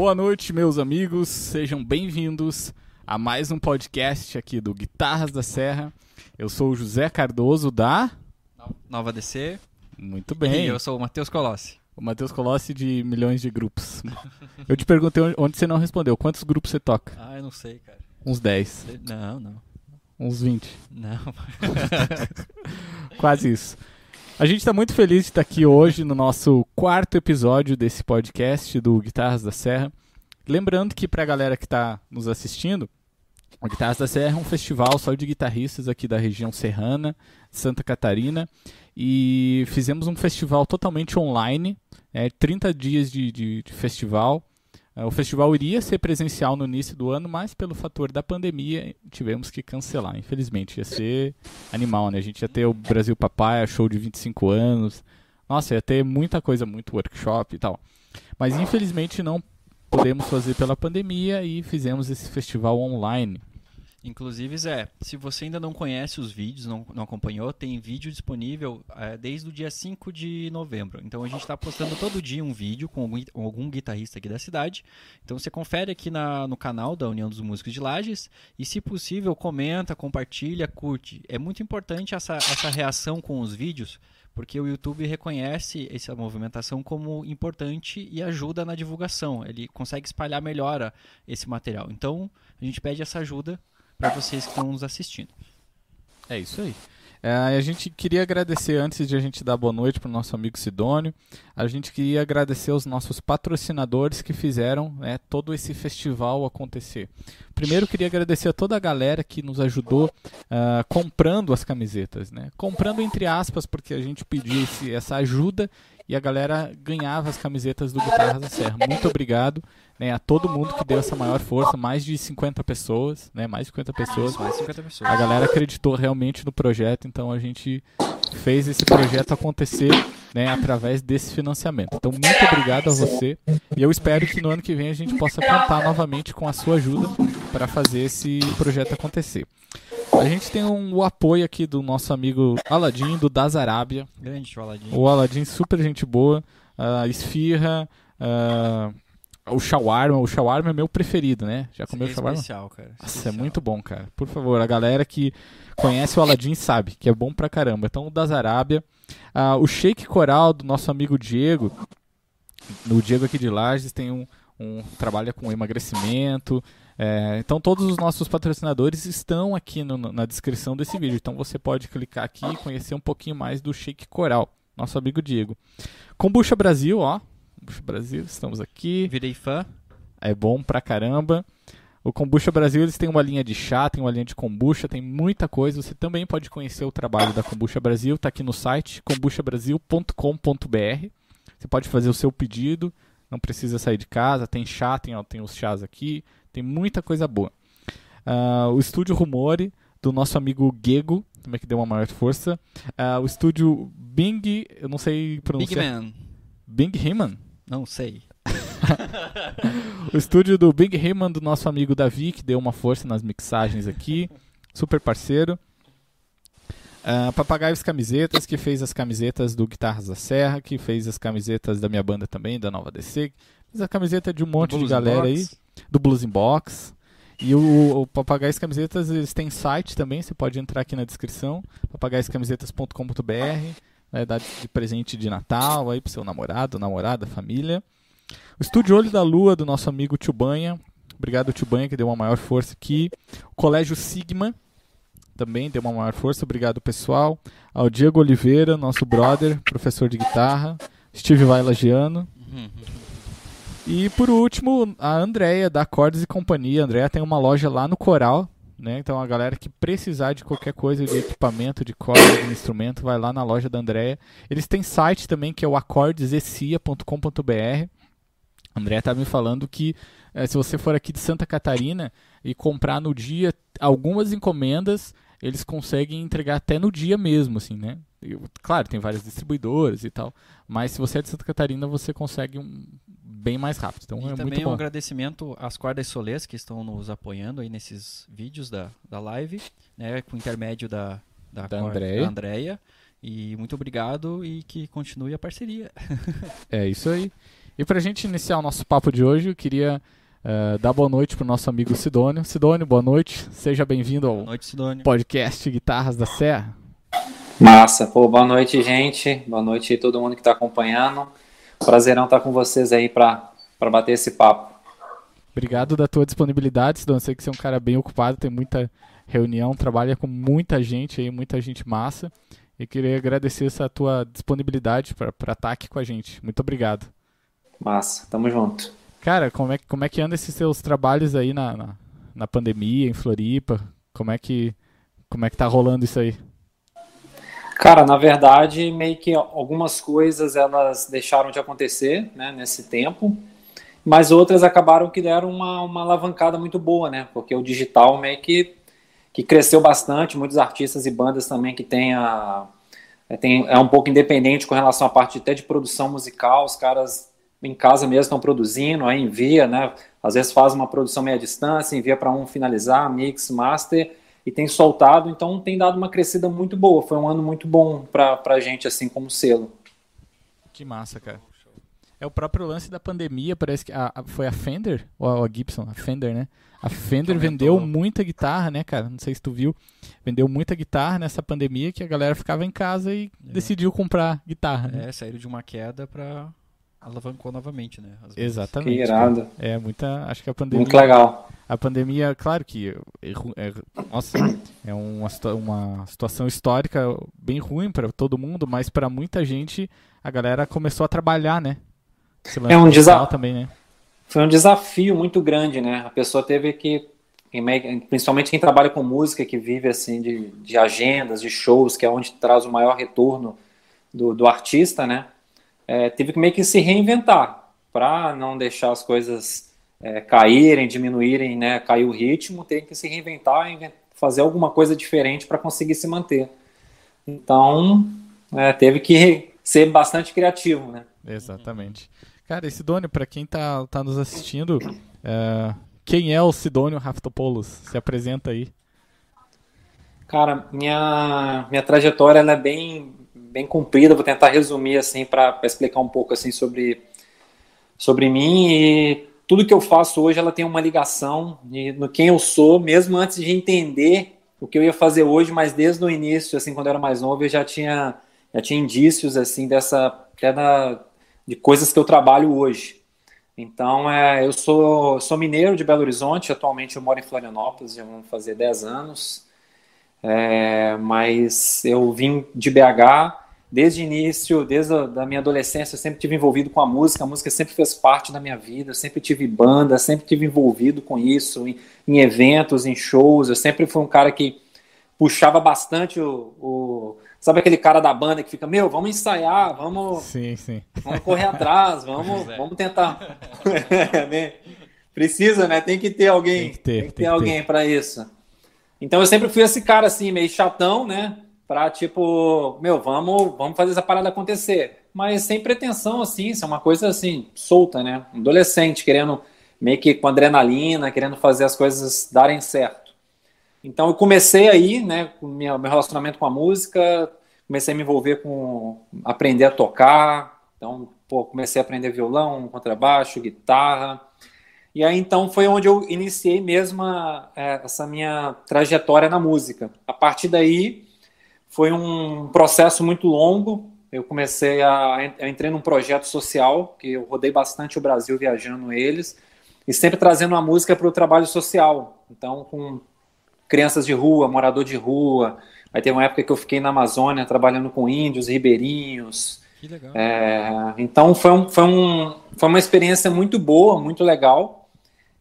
Boa noite, meus amigos. Sejam bem-vindos a mais um podcast aqui do Guitarras da Serra. Eu sou o José Cardoso da. Nova DC. Muito bem. E eu sou o Matheus Colossi. O Matheus Colossi de milhões de grupos. eu te perguntei onde- você não respondeu. Quantos grupos você toca? Ah, eu não sei, cara. Uns 10. Não, não. Uns 20. Não. Quase isso. A gente está muito feliz de estar aqui hoje no nosso quarto episódio desse podcast do Guitarras da Serra. Lembrando que para a galera que está nos assistindo, o Guitarras da Serra é um festival só de guitarristas aqui da região serrana, Santa Catarina. E fizemos um festival totalmente online, é, 30 dias de, de- de festival. É, O festival iria ser presencial no início do ano, mas pelo fator da pandemia tivemos que cancelar. Infelizmente, ia ser animal, né? A gente ia ter o Brasil Papaya, show de 25 anos. Nossa, ia ter muita coisa, muito workshop e tal. Mas infelizmente não podemos fazer pela pandemia e fizemos esse festival online. Inclusive, Zé, se você ainda não conhece os vídeos, não, não acompanhou, tem vídeo disponível eh, desde o dia 5 de novembro. Então a gente está postando todo dia um vídeo com algum, com algum guitarrista aqui da cidade. Então você confere aqui na- no canal da União dos Músicos de Lages e, se possível, comenta, compartilha, curte. É muito importante essa, essa reação com os vídeos, porque o YouTube reconhece essa movimentação como importante e ajuda na divulgação. Ele consegue espalhar melhor esse material. Então a gente pede essa ajuda para vocês que estão nos assistindo. É isso aí. É, a gente queria agradecer, antes de a gente dar boa noite para o nosso amigo Sidônio, a gente queria agradecer os nossos patrocinadores que fizeram né, todo esse festival acontecer. Primeiro, queria agradecer a toda a galera que nos ajudou ah, comprando as camisetas. Né? Comprando entre aspas, porque a gente pediu esse- essa ajuda e a galera ganhava as camisetas do Guitarras da Serra. Muito obrigado né, a todo mundo que deu essa maior força, mais de 50 pessoas, né, mais de 50 pessoas. Mais 50 pessoas. A galera acreditou realmente no projeto, então a gente fez esse projeto acontecer né, através desse financiamento. Então, muito obrigado a você e eu espero que no ano que vem a gente possa contar novamente com a sua ajuda para fazer esse projeto acontecer. A gente tem um, o apoio aqui do nosso amigo Aladim, do Das Arábia. Grande Choladinho. O Aladim, super gente boa. A esfirra, ah, o shawarma. O shawarma é meu preferido, né? Já comeu é shawarma? especial, cara. Nossa, é Especial. muito bom, cara. Por favor, a galera que conhece o Aladdin sabe que é bom pra caramba. Então, o das Arábia. Ah, o Shake Coral do nosso amigo Diego. O Diego aqui de Lages tem um, um trabalha com emagrecimento. É, então, todos os nossos patrocinadores estão aqui no- na descrição desse vídeo. Então, você pode clicar aqui e conhecer um pouquinho mais do Shake Coral, nosso amigo Diego. Kombucha Brasil, ó. Kombucha Brasil, estamos aqui. Virei fã. É bom pra caramba. O Kombucha Brasil, eles têm uma linha de chá, tem uma linha de kombucha, tem muita coisa. Você também pode conhecer o trabalho da Kombucha Brasil, tá aqui no site kombuchabrasil.com.br. Você pode fazer o seu pedido, não precisa sair de casa, tem chá, tem, ó, tem os chás aqui, tem muita coisa boa. Ah, o estúdio Rumore, do nosso amigo Gego, também que deu uma maior força. Ah, o estúdio Bing, eu não sei Big pronunciar. Man. Bing Heman? Não sei. O estúdio do Big Heyman do nosso amigo Davi, que deu uma força nas mixagens aqui. Super parceiro. Ah, Papagaios Camisetas, que fez as camisetas do Guitarras da Serra, que fez as camisetas da minha banda também, da Nova DC. Fez a camiseta de um monte de galera Box. aí, do Blues in Box. E o, o Papagaios Camisetas, eles têm site também, você pode entrar aqui na descrição, papagaiscamisetas.com.br, né, dar de presente de Natal aí pro seu namorado, namorada, família. O Estúdio Olho da Lua, do nosso amigo Tio Banha. Obrigado, Tio Banha, que deu uma maior força aqui. O Colégio Sigma também deu uma maior força. Obrigado, pessoal. Ao Diego Oliveira, nosso brother, professor de guitarra. Steve Vailagiano. Uhum. E por último, a Andrea, da Cordes e Companhia. A Andrea tem uma loja lá no Coral. Né? Então a galera que precisar de qualquer coisa de equipamento, de corda, de instrumento, vai lá na loja da Andrea. Eles têm site também que é o acordesecia.com.br. André tá me falando que eh, se você for aqui de Santa Catarina e comprar no dia algumas encomendas, eles conseguem entregar até no dia mesmo, assim, né? Claro, tem várias distribuidoras e tal, mas se você é de Santa Catarina, você consegue um bem mais rápido. Então E é também muito um agradecimento às cordas solês que estão nos apoiando aí nesses vídeos da, da live, né, com o intermédio da, da, Da cor- Andrea. E muito obrigado e que continue a parceria. É isso aí. E pra gente iniciar o nosso papo de hoje, eu queria uh, dar boa noite pro nosso amigo Sidônio. Sidônio, boa noite. Seja bem-vindo ao noite, podcast Guitarras da Serra. Massa, pô, boa noite, gente. Boa noite a todo mundo que está acompanhando. Prazerão estar com vocês aí para bater esse papo. Obrigado da tua disponibilidade, Sidônio. Sei que você é um cara bem ocupado, tem muita reunião, trabalha com muita gente aí, muita gente massa. E queria agradecer essa tua disponibilidade para estar tá aqui com a gente. Muito obrigado. Massa, tamo junto. Cara, como é, como é que anda esses seus trabalhos aí na, na, na pandemia, em Floripa? Como é que como é que tá rolando isso aí? Cara, na verdade, meio que algumas coisas elas deixaram de acontecer né, nesse tempo, mas outras acabaram que deram uma, uma alavancada muito boa, né? Porque o digital meio que, que cresceu bastante, muitos artistas e bandas também que têm a, tem, é um pouco independente com relação à parte até de produção musical, os caras em casa mesmo estão produzindo, aí envia, né? Às vezes faz uma produção meia distância, envia para um finalizar, mix, master, e tem soltado, então tem dado uma crescida muito boa. Foi um ano muito bom para a gente, assim, como selo. Que massa, cara. É o próprio lance da pandemia, parece que a, a, foi a Fender, ou a, Gibson, a Fender, né? A Fender vendeu muita guitarra, né, cara? Não sei se tu viu. Vendeu muita guitarra nessa pandemia que a galera ficava em casa e é. decidiu comprar guitarra. Né? É, saíram de uma queda para alavancou novamente, né? Exatamente. Que irado. É, muita. Acho que a pandemia. Muito legal. A pandemia, claro que. É, é, nossa, é uma, uma situação histórica bem ruim para todo mundo, mas para muita gente a galera começou a trabalhar, né? É um desafio também, né? Foi um desafio muito grande, né? A pessoa teve que principalmente quem trabalha com música, que vive assim de, de agendas, de shows, que é onde traz o maior retorno do, do artista, né? É, teve que meio que se reinventar para não deixar as coisas é, caírem, diminuírem, né, cair o ritmo, tem que se reinventar, fazer alguma coisa diferente para conseguir se manter. Então, é, teve que ser bastante criativo, né? Exatamente. Cara, e Sidônio, para quem tá, tá nos assistindo, é, quem é o Sidônio Raftopoulos? Se apresenta aí. Cara, minha, minha trajetória é bem, bem comprida, vou tentar resumir assim para explicar um pouco assim sobre sobre mim e tudo que eu faço hoje ela tem uma ligação no quem eu sou, mesmo antes de entender o que eu ia fazer hoje, mas desde o início, assim, quando eu era mais novo, eu já tinha já tinha indícios assim dessa da, de coisas que eu trabalho hoje. Então, é, eu sou, sou mineiro de Belo Horizonte, atualmente eu moro em Florianópolis, já vão fazer 10 anos. É, mas eu vim de BH desde o início, desde a da minha adolescência, eu sempre tive envolvido com a música, a música sempre fez parte da minha vida, eu sempre tive banda, sempre tive envolvido com isso, em, em eventos, em shows, eu sempre fui um cara que puxava bastante o, o, Sabe aquele cara da banda que fica, meu, vamos ensaiar, vamos. Sim, sim. Vamos correr atrás, vamos, é. vamos tentar. Né? Precisa, né? Tem que ter alguém. Tem que ter, tem que ter, ter alguém para isso. Então eu sempre fui esse cara assim, meio chatão, né? Pra tipo, meu, vamos, vamos fazer essa parada acontecer. Mas sem pretensão, assim, isso é uma coisa assim, solta, né? Adolescente querendo meio que com adrenalina, querendo fazer as coisas darem certo. Então eu comecei aí, né, com meu, meu relacionamento com a música, comecei a me envolver com aprender a tocar. Então, pô, comecei a aprender violão, contrabaixo, guitarra. E aí então foi onde eu iniciei mesmo a, é, essa minha trajetória na música. A partir daí foi um processo muito longo. Eu comecei a eu entrei num projeto social que eu rodei bastante o Brasil viajando eles e sempre trazendo a música para o trabalho social. Então com crianças de rua, morador de rua. Aí teve uma época que eu fiquei na Amazônia trabalhando com índios, ribeirinhos. Que legal. É, então foi, um, foi, um, foi uma experiência muito boa, muito legal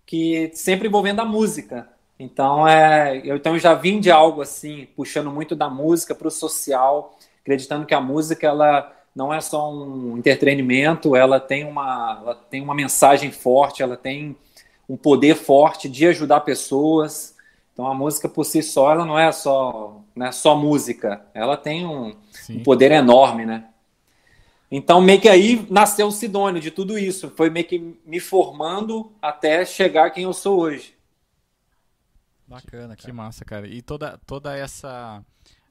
que sempre envolvendo a música. Então, é, eu, então já vim de algo assim, puxando muito da música para o social, acreditando que a música ela não é só um entretenimento, ela tem uma, ela tem uma mensagem forte, ela tem um poder forte de ajudar pessoas. Então a música por si só, ela não é só, não é só música, ela tem um, um poder enorme, né? Então, meio que aí nasceu o Sidônio de tudo isso. Foi meio que me formando até chegar quem eu sou hoje. Bacana, que, massa, cara. E toda, toda essa,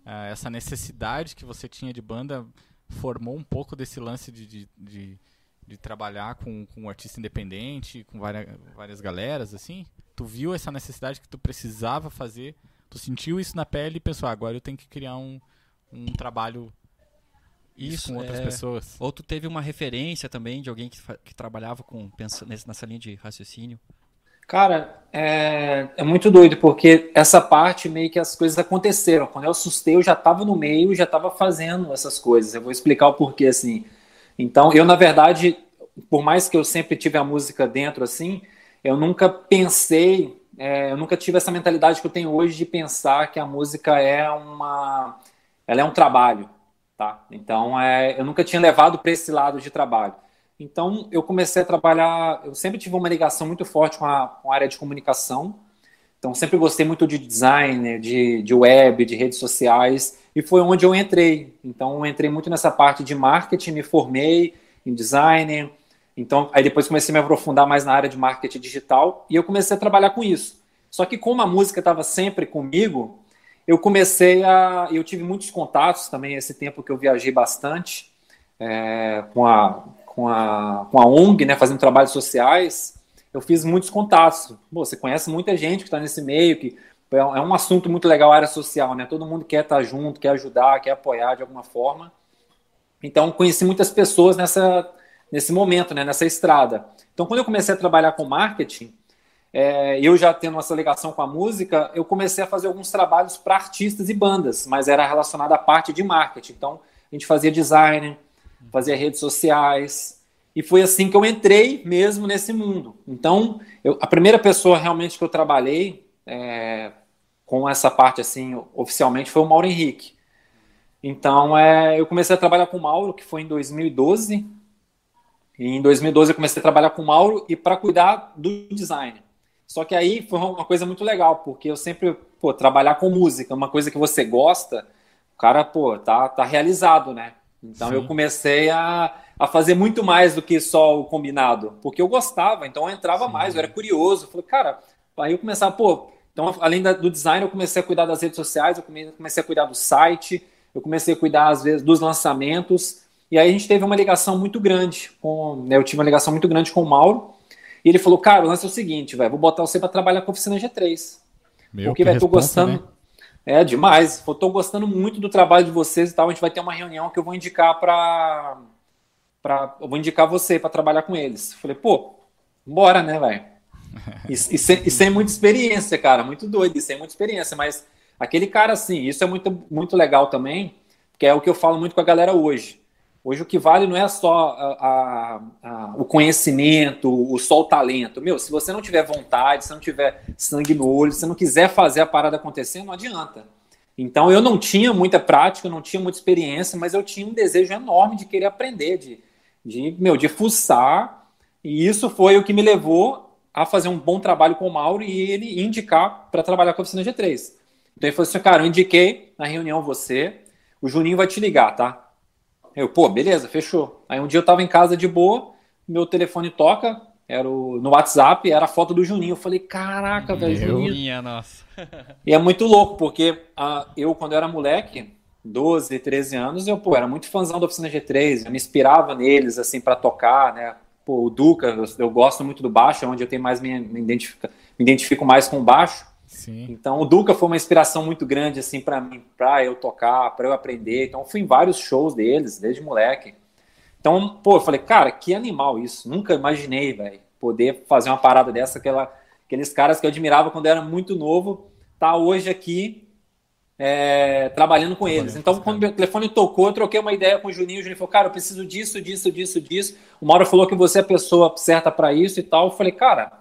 uh, essa necessidade que você tinha de banda formou um pouco desse lance de, de, de, de trabalhar com, com um artista independente, com várias, várias galeras, assim? Tu viu essa necessidade que tu precisava fazer, tu sentiu isso na pele e pensou, ah, agora eu tenho que criar um, um trabalho isso, com outras é... pessoas. Ou tu teve uma referência também de alguém que, que trabalhava com nessa linha de raciocínio? Cara, é, é, muito doido, porque essa parte meio que as coisas aconteceram. Quando eu assustei, eu já estava no meio, já estava fazendo essas coisas. Eu vou explicar o porquê, assim. Então, eu, na verdade, por mais que eu sempre tive a música dentro, assim, eu nunca pensei, é, eu nunca tive essa mentalidade que eu tenho hoje de pensar que a música é uma. Ela é um trabalho, tá? Então, é, eu nunca tinha levado para esse lado de trabalho. Então, eu comecei a trabalhar. Eu sempre tive uma ligação muito forte com a, com a área de comunicação. Então, sempre gostei muito de design, de, de web, de redes sociais. E foi onde eu entrei. Então, eu entrei muito nessa parte de marketing, me formei em design. Então, aí depois comecei a me aprofundar mais na área de marketing digital. E eu comecei a trabalhar com isso. Só que, como a música estava sempre comigo, eu comecei a. Eu tive muitos contatos também, esse tempo que eu viajei bastante. É, com a com a, com a ONG, né, fazendo trabalhos sociais, eu fiz muitos contatos. Pô, você conhece muita gente que está nesse meio, que é, é um assunto muito legal a área social, né? Todo mundo quer estar tá junto, quer ajudar, quer apoiar de alguma forma. Então, conheci muitas pessoas nessa, nesse momento, né, nessa estrada. Então, quando eu comecei a trabalhar com marketing, é, eu já tendo essa ligação com a música, eu comecei a fazer alguns trabalhos para artistas e bandas, mas era relacionado à parte de marketing. Então, a gente fazia design, fazia redes sociais. E foi assim que eu entrei mesmo nesse mundo. Então, eu, a primeira pessoa realmente que eu trabalhei é, com essa parte assim, oficialmente, foi o Mauro Henrique. Então, é, eu comecei a trabalhar com o Mauro, que foi em 2012. E em 2012 eu comecei a trabalhar com o Mauro e para cuidar do design. Só que aí foi uma coisa muito legal, porque eu sempre, pô, trabalhar com música, uma coisa que você gosta, o cara, pô, tá, tá realizado, né? Então Sim. eu comecei a, a fazer muito mais do que só o combinado, porque eu gostava, então eu entrava Sim. mais, eu era curioso. Falei, cara, aí eu começava, pô, então além da, do design, eu comecei a cuidar das redes sociais, eu comecei a cuidar do site, eu comecei a cuidar, às vezes, dos lançamentos. E aí a gente teve uma ligação muito grande com. Né, eu tive uma ligação muito grande com o Mauro. E ele falou, cara, o lance é o seguinte, velho, vou botar você para trabalhar com a oficina G3. Meu, porque, velho, tô gostando. Né? É demais. Estou gostando muito do trabalho de vocês e tal. A gente vai ter uma reunião que eu vou indicar para. Pra, eu vou indicar você para trabalhar com eles. Falei, pô, bora, né, velho? E, e, sem, e sem muita experiência, cara. Muito doido, e sem muita experiência. Mas aquele cara, assim, isso é muito, muito legal também, que é o que eu falo muito com a galera hoje. Hoje o que vale não é só a, a, a, o conhecimento, o só o talento. Meu, se você não tiver vontade, se não tiver sangue no olho, se não quiser fazer a parada acontecer, não adianta. Então eu não tinha muita prática, não tinha muita experiência, mas eu tinha um desejo enorme de querer aprender, de, de meu, de fuçar. E isso foi o que me levou a fazer um bom trabalho com o Mauro e ele indicar para trabalhar com a oficina G3. Então ele falou assim, cara, eu indiquei na reunião você, o Juninho vai te ligar, tá? Eu, pô, beleza, fechou. Aí um dia eu tava em casa de boa, meu telefone toca, era o, no WhatsApp, era a foto do Juninho. Eu falei, caraca, velho, Juninho. Minha, nossa. e é muito louco, porque a, eu, quando eu era moleque, 12, 13 anos, eu, pô, era muito fãzão da Oficina G3, eu me inspirava neles, assim, para tocar, né? Pô, o Duca, eu, eu, gosto muito do baixo, é onde eu tenho mais me, me, identifico, me identifico mais com o baixo. Sim. Então o Duca foi uma inspiração muito grande assim para mim, para eu tocar, para eu aprender. Então fui em vários shows deles desde moleque. Então, pô, eu falei, cara, que animal isso. Nunca imaginei, velho, poder fazer uma parada dessa, aquela, aqueles caras que eu admirava quando eu era muito novo, tá hoje aqui é, trabalhando com eles. Então, quando o telefone tocou, eu troquei uma ideia com o Juninho. O Juninho falou, cara, eu preciso disso, disso, disso, disso. O Mauro falou que você é a pessoa certa para isso e tal. Eu falei, cara,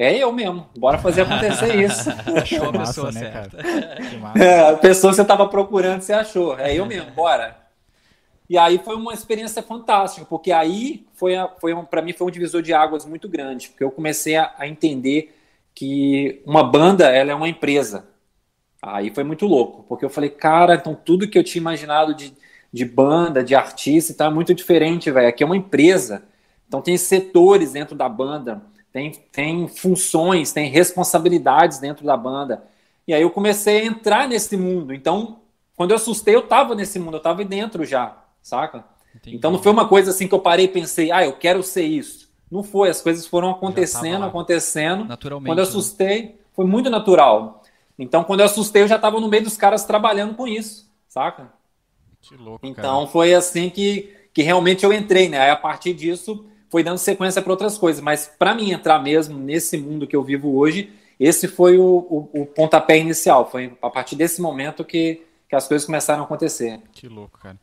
é eu mesmo. Bora fazer acontecer isso. Achou a pessoa né, certa. É, a pessoa que você estava procurando, você achou. É eu mesmo, bora. E aí foi uma experiência fantástica, porque aí foi, foi um, para mim foi um divisor de águas muito grande, porque eu comecei a, a, entender que uma banda ela é uma empresa. Aí foi muito louco, porque eu falei, cara, então tudo que eu tinha imaginado de, de banda, de artista, tá muito diferente, velho. Aqui é uma empresa. Então tem setores dentro da banda tem, tem funções, tem responsabilidades dentro da banda. E aí eu comecei a entrar nesse mundo. Então, quando eu assustei, eu estava nesse mundo, eu estava dentro já, saca? Entendi. Então não foi uma coisa assim que eu parei e pensei, ah, eu quero ser isso. Não foi, as coisas foram acontecendo, acontecendo. Naturalmente. Quando eu né? assustei, né? foi muito natural. Então, quando eu assustei, eu já estava no meio dos caras trabalhando com isso, saca? Que louco. Então, cara. foi assim que, que realmente eu entrei, né? Aí, a partir disso, foi dando sequência para outras coisas. Mas, para mim entrar mesmo nesse mundo que eu vivo hoje, esse foi o, o, o, pontapé inicial. Foi a partir desse momento que, que as coisas começaram a acontecer. Que louco, cara.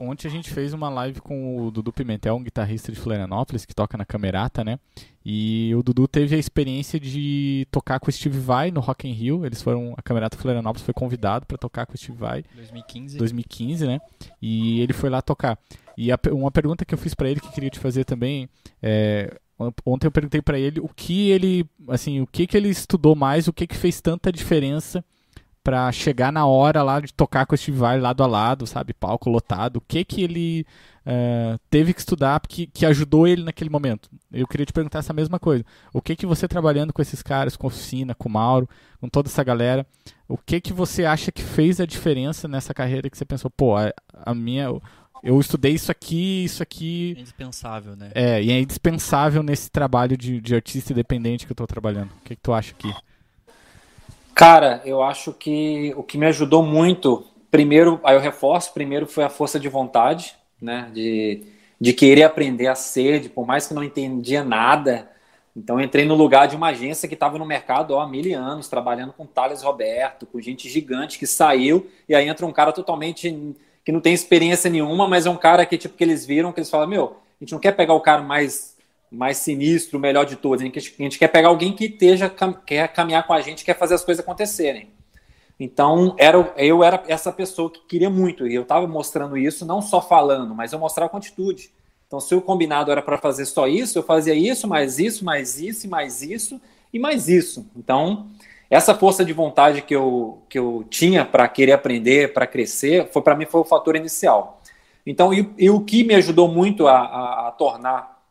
Ontem a gente fez uma live com o Dudu Pimentel, um guitarrista de Florianópolis, que toca na Camerata, né? E o Dudu teve a experiência de tocar com o Steve Vai no Rock in Rio. Eles foram, a Camerata Florianópolis foi convidado para tocar com o Steve Vai. 2015. 2015, né? E ele foi lá tocar. E a, uma pergunta que eu fiz para ele que queria te fazer também é, ontem eu perguntei para ele o que ele, assim, o que que ele estudou mais, o que que fez tanta diferença para chegar na hora lá de tocar com Steve Vai lado a lado, sabe, palco lotado, o que que ele uh, teve que estudar que, que ajudou ele naquele momento. Eu queria te perguntar essa mesma coisa. O que que você trabalhando com esses caras, com a oficina, com o Mauro, com toda essa galera, o que que você acha que fez a diferença nessa carreira que você pensou, pô, a, a minha eu estudei isso aqui, isso aqui. É indispensável, né? É, e é indispensável nesse trabalho de, de artista independente que eu estou trabalhando. O que, que tu acha aqui? Cara, eu acho que o que me ajudou muito, primeiro, aí eu reforço, primeiro foi a força de vontade, né? De, de querer aprender a ser, de, por mais que não entendia nada. Então entrei no lugar de uma agência que estava no mercado ó, há mil anos, trabalhando com Thales Roberto, com gente gigante que saiu, e aí entra um cara totalmente que não tem experiência nenhuma, mas é um cara que, tipo, que eles viram, que eles falam, meu, a gente não quer pegar o cara mais mais sinistro, o melhor de todos. A gente, a gente quer pegar alguém que esteja, quer caminhar com a gente, quer fazer as coisas acontecerem. Então, era, eu era essa pessoa que queria muito, e eu estava mostrando isso, não só falando, mas eu mostrava com atitude. Então, se o combinado era para fazer só isso, eu fazia isso, mais isso, mais isso, mais isso e mais isso. Então, essa força de vontade que eu, que eu tinha para querer aprender, para crescer, foi para mim foi o fator inicial. Então, e, e o que me ajudou muito a, a, a tornar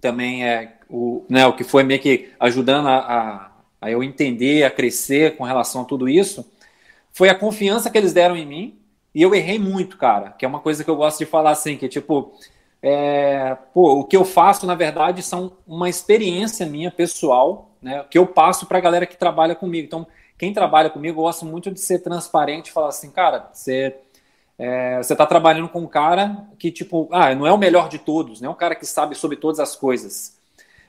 também é o, né, o que foi meio que ajudando a, a, eu entender, a crescer com relação a tudo isso, foi a confiança que eles deram em mim. E eu errei muito, cara, que é uma coisa que eu gosto de falar assim, que tipo, é, pô, o que eu faço, na verdade, são uma experiência minha pessoal, né, que eu passo para a galera que trabalha comigo. Então, quem trabalha comigo, eu gosto muito de ser transparente e falar assim, cara, você é, você está trabalhando com um cara que, tipo, ah, não é o melhor de todos, não é um cara que sabe sobre todas as coisas,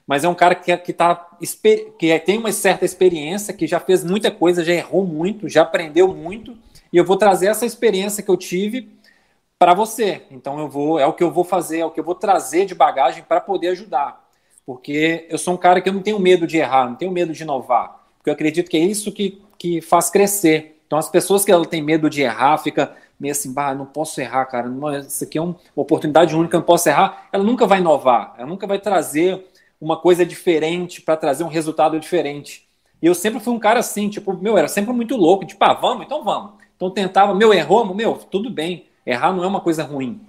mas é um cara que, que, tá, que tem uma certa experiência, que já fez muita coisa, já errou muito, já aprendeu muito, e eu vou trazer essa experiência que eu tive para você. Então eu vou, é o que eu vou fazer, é o que eu vou trazer de bagagem para poder ajudar. Porque eu sou um cara que eu não tenho medo de errar, não tenho medo de inovar. Porque eu acredito que é isso que, que faz crescer. Então as pessoas que têm medo de errar, fica meio assim, bah, não posso errar, cara, não, isso aqui é uma oportunidade única, não posso errar, ela nunca vai inovar, ela nunca vai trazer uma coisa diferente para trazer um resultado diferente. E eu sempre fui um cara assim, tipo, meu, era sempre muito louco, tipo, ah, vamos, então vamos. Então tentava, meu, errou, meu, tudo bem, errar não é uma coisa ruim.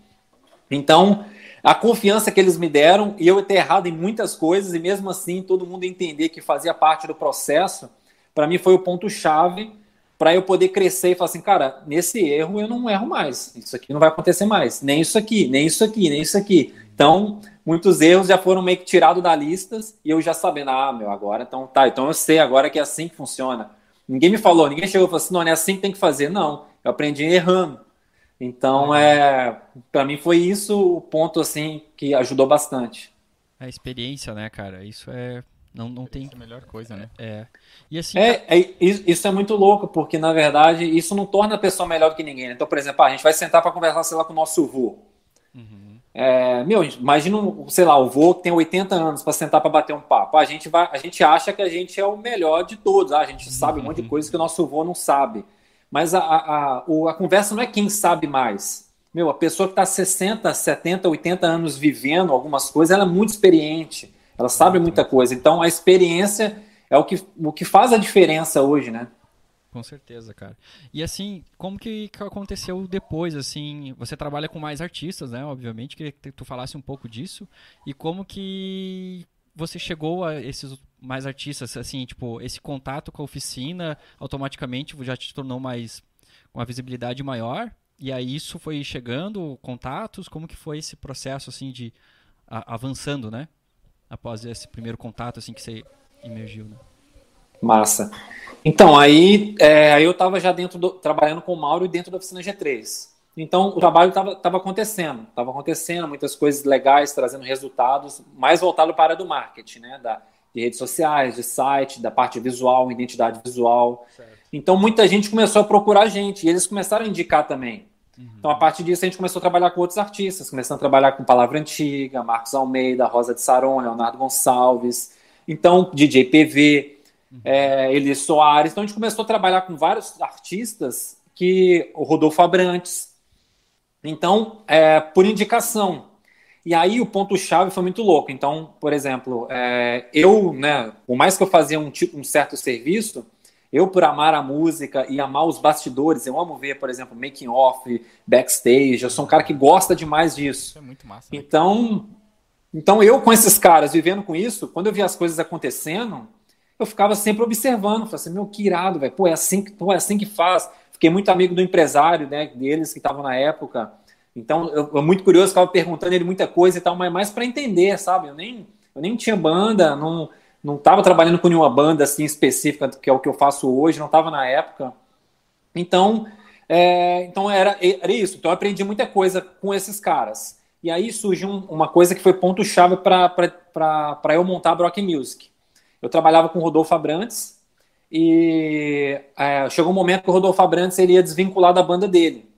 Então, a confiança que eles me deram, e eu ter errado em muitas coisas, e mesmo assim todo mundo entender que fazia parte do processo, para mim foi o ponto-chave para eu poder crescer e falar assim, cara, nesse erro eu não erro mais. Isso aqui não vai acontecer mais. Nem isso aqui, nem isso aqui, nem isso aqui. Então, muitos erros já foram meio que tirados da listas e eu já sabendo, ah, meu, agora então tá, então eu sei agora que é assim que funciona. Ninguém me falou, ninguém chegou e falou assim, não, não é assim que tem que fazer. Não, eu aprendi errando. Então, é, para mim foi isso o ponto assim que ajudou bastante. A experiência, né, cara? Isso é não, não tem. É a melhor coisa, né? É. E assim. É, é, isso é muito louco, porque na verdade isso não torna a pessoa melhor do que ninguém. Né? Então, por exemplo, a gente vai sentar para conversar, sei lá, com o nosso vô. Uhum. É, meu, imagina, sei lá, o vô que tem 80 anos para sentar para bater um papo. A gente, vai, a gente acha que a gente é o melhor de todos. Ah, a gente sabe um monte de uhum. coisas que o nosso vô não sabe. Mas a, a, a, a conversa não é quem sabe mais. Meu, a pessoa que está 60, 70, 80 anos vivendo algumas coisas, ela é muito experiente ela sabe muita coisa. Então a experiência é o que, o que faz a diferença hoje, né? Com certeza, cara. E assim, como que, aconteceu depois, assim, você trabalha com mais artistas, né, obviamente, queria que tu falasse um pouco disso, e como que você chegou a esses mais artistas, assim, tipo, esse contato com a oficina automaticamente já te tornou mais, uma visibilidade maior, e aí isso foi chegando, contatos, como que foi esse processo assim de a, avançando, né? Após esse primeiro contato assim que você emergiu, né? Massa. Então, aí, é, aí eu estava já dentro do, trabalhando com o Mauro dentro da oficina G3. Então, o trabalho estava acontecendo, estava acontecendo, muitas coisas legais, trazendo resultados, mais voltado para a do marketing, né? Da, de redes sociais, de site, da parte visual, identidade visual. Certo. Então, muita gente começou a procurar a gente, e eles começaram a indicar também. Uhum. Então, a partir disso, a gente começou a trabalhar com outros artistas, começando a trabalhar com Palavra Antiga, Marcos Almeida, Rosa de Saron, Leonardo Gonçalves, então, DJ PV, uhum. é, Eli Soares. Então, a gente começou a trabalhar com vários artistas que o Rodolfo Abrantes, então, é, por indicação. E aí o ponto-chave foi muito louco. Então, por exemplo, é, eu, né, por mais que eu fazia um, tipo, um certo serviço, eu, por amar a música e amar os bastidores, eu amo ver, por exemplo, making off, backstage. Eu sou um cara que gosta demais disso. Isso é muito massa. Né? Então, então eu com esses caras vivendo com isso, quando eu via as coisas acontecendo, eu ficava sempre observando, falava assim, meu, que irado, velho. Pô, é assim que, pô, é assim que faz. Fiquei muito amigo do empresário, né, deles que estavam na época. Então, eu, eu muito curioso, ficava perguntando ele muita coisa e tal, mas mais para entender, sabe? Eu nem, eu nem tinha banda, não não estava trabalhando com nenhuma banda assim específica, que é o que eu faço hoje, não estava na época. Então, é, então era, era isso. Então, eu aprendi muita coisa com esses caras. E aí surgiu um, uma coisa que foi ponto-chave para eu montar a Brock Music. Eu trabalhava com o Rodolfo Abrantes, e é, chegou um momento que o Rodolfo Abrantes iria desvincular da banda dele.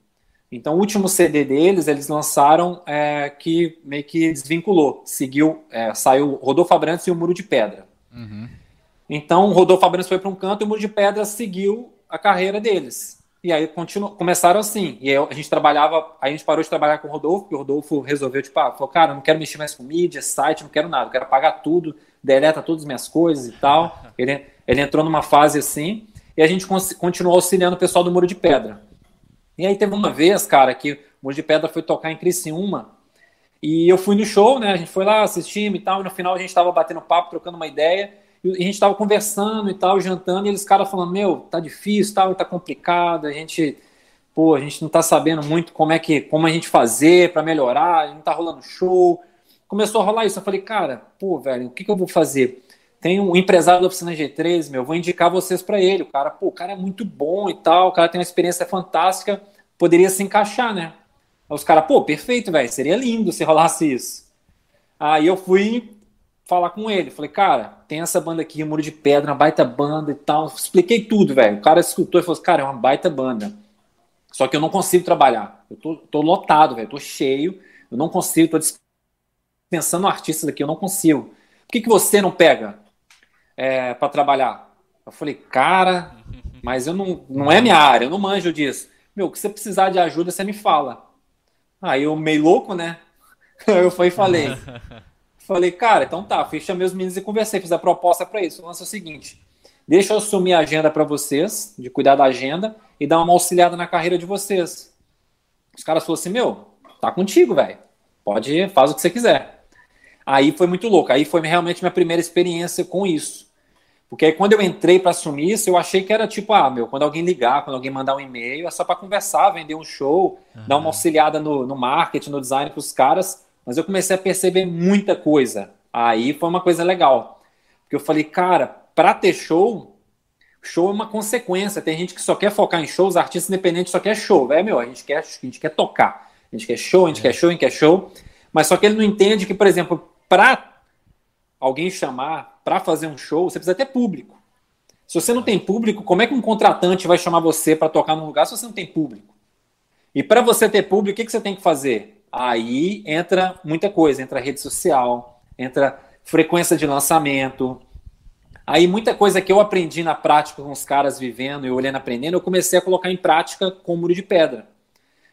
Então, o último CD deles, eles lançaram é, que meio que desvinculou. Seguiu, é, saiu Rodolfo Abrantes e o Muro de Pedra. Uhum. Então, o Rodolfo Abrantes foi para um canto e o Muro de Pedra seguiu a carreira deles. E aí continu... começaram assim. E aí a gente trabalhava, a gente parou de trabalhar com o Rodolfo, porque o Rodolfo resolveu, tipo, ah, falou, cara, não quero mexer mais com mídia, site, não quero nada, quero pagar tudo, deleta todas as minhas coisas e tal. Ele, ele entrou numa fase assim, e a gente continuou auxiliando o pessoal do Muro de Pedra. E aí teve uma vez, cara, que o de Pedra foi tocar em Criciúma, e eu fui no show, né? A gente foi lá, assistimos e tal, e no final a gente tava batendo papo, trocando uma ideia, e a gente tava conversando e tal, jantando, e eles caras falando, meu, tá difícil, tal, tá complicado, a gente, pô, a gente não tá sabendo muito como é que, como a gente fazer para melhorar, não tá rolando show. Começou a rolar isso, eu falei, cara, pô, velho, o que que eu vou fazer? Tem um empresário da oficina G3, meu, vou indicar vocês para ele. O cara, pô, o cara é muito bom e tal, o cara tem uma experiência fantástica, poderia se encaixar, né? Aí os caras, pô, perfeito, velho, seria lindo se rolasse isso. Aí eu fui falar com ele, falei, cara, tem essa banda aqui, Muro de Pedra, uma baita banda e tal. Expliquei tudo, velho. O cara escutou e falou, assim, cara, é uma baita banda. Só que eu não consigo trabalhar. Eu tô, tô lotado, velho, tô cheio, eu não consigo, tô dispensando artistas aqui, eu não consigo. Por que, que você não pega é, para trabalhar? Eu falei, cara, mas eu não, não é minha área, eu não manjo disso. Meu, que você precisar de ajuda, você me fala. Aí eu meio louco, né? eu fui e falei. falei, cara, então tá, fui chamei os meninos e conversei, fiz a proposta para isso. O lance é o seguinte: deixa eu assumir a agenda para vocês, de cuidar da agenda, e dar uma auxiliada na carreira de vocês. Os caras falaram assim: meu, tá contigo, velho. Pode, faz o que você quiser. Aí foi muito louco. Aí foi realmente minha primeira experiência com isso. Porque aí quando eu entrei para assumir isso, eu achei que era tipo, ah, meu, quando alguém ligar, quando alguém mandar um e-mail, é só para conversar, vender um show, uhum. dar uma auxiliada no, no marketing, no design para os caras. Mas eu comecei a perceber muita coisa. Aí foi uma coisa legal. Porque eu falei, cara, para ter show, show é uma consequência. Tem gente que só quer focar em shows, artistas independentes só quer show. É, meu, a gente quer, a gente quer tocar. A gente quer show, a gente é. quer show, a gente quer show. Mas só que ele não entende que, por exemplo, para alguém chamar para fazer um show, você precisa ter público. Se você não tem público, como é que um contratante vai chamar você para tocar num lugar se você não tem público? E para você ter público, o que, que você tem que fazer? Aí entra muita coisa, entra rede social, entra frequência de lançamento. Aí muita coisa que eu aprendi na prática com os caras vivendo e olhando, aprendendo, eu comecei a colocar em prática com o muro de pedra.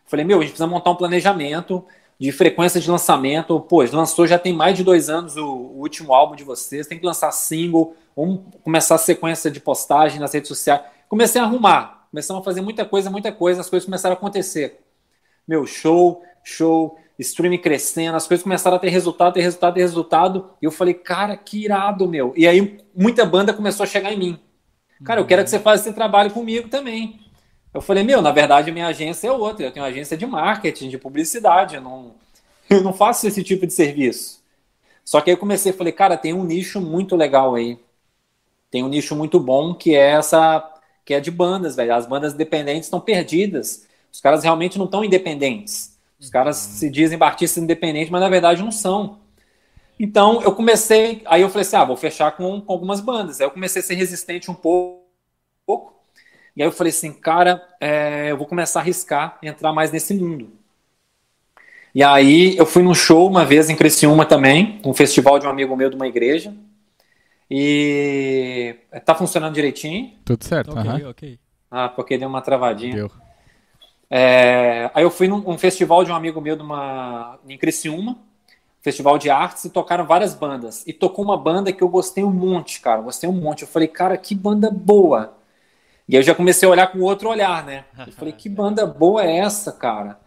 Falei, meu, a gente precisa montar um planejamento, de frequência de lançamento. Pô, lançou já tem mais de dois anos o, o, último álbum de vocês, tem que lançar single, vamos começar a sequência de postagem nas redes sociais. Comecei a arrumar, começamos a fazer muita coisa, muita coisa, as coisas começaram a acontecer. Meu show, show, streaming crescendo, as coisas começaram a ter resultado, ter resultado, ter resultado. E eu falei, cara, que irado, meu. E aí muita banda começou a chegar em mim. Cara, eu quero que você faça esse trabalho comigo também. Eu falei, meu, na verdade, minha agência é outra. Eu tenho uma agência de marketing, de publicidade. Eu não, eu não faço esse tipo de serviço. Só que aí eu comecei, falei, cara, tem um nicho muito legal aí. Tem um nicho muito bom que é essa, que é de bandas, velho. As bandas independentes estão perdidas. Os caras realmente não estão independentes. Os caras uhum. se dizem artistas independentes, mas na verdade não são. Então eu comecei, aí eu falei assim, ah, vou fechar com, com algumas bandas. Aí eu comecei a ser resistente um pouco e aí eu falei assim, cara, é, eu vou começar a arriscar entrar mais nesse mundo. E aí eu fui num show uma vez em Criciúma também, um festival de um amigo meu de uma igreja. E tá funcionando direitinho. Tudo certo, ok, uhum. ok. Ah, porque deu uma travadinha. Deu. É, aí eu fui num um festival de um amigo meu de uma, em Criciúma, festival de artes, e tocaram várias bandas. E tocou uma banda que eu gostei um monte, cara. Gostei um monte. Eu falei, cara, que banda boa. E aí eu já comecei a olhar com outro olhar, né? Eu falei, que banda boa é essa, cara?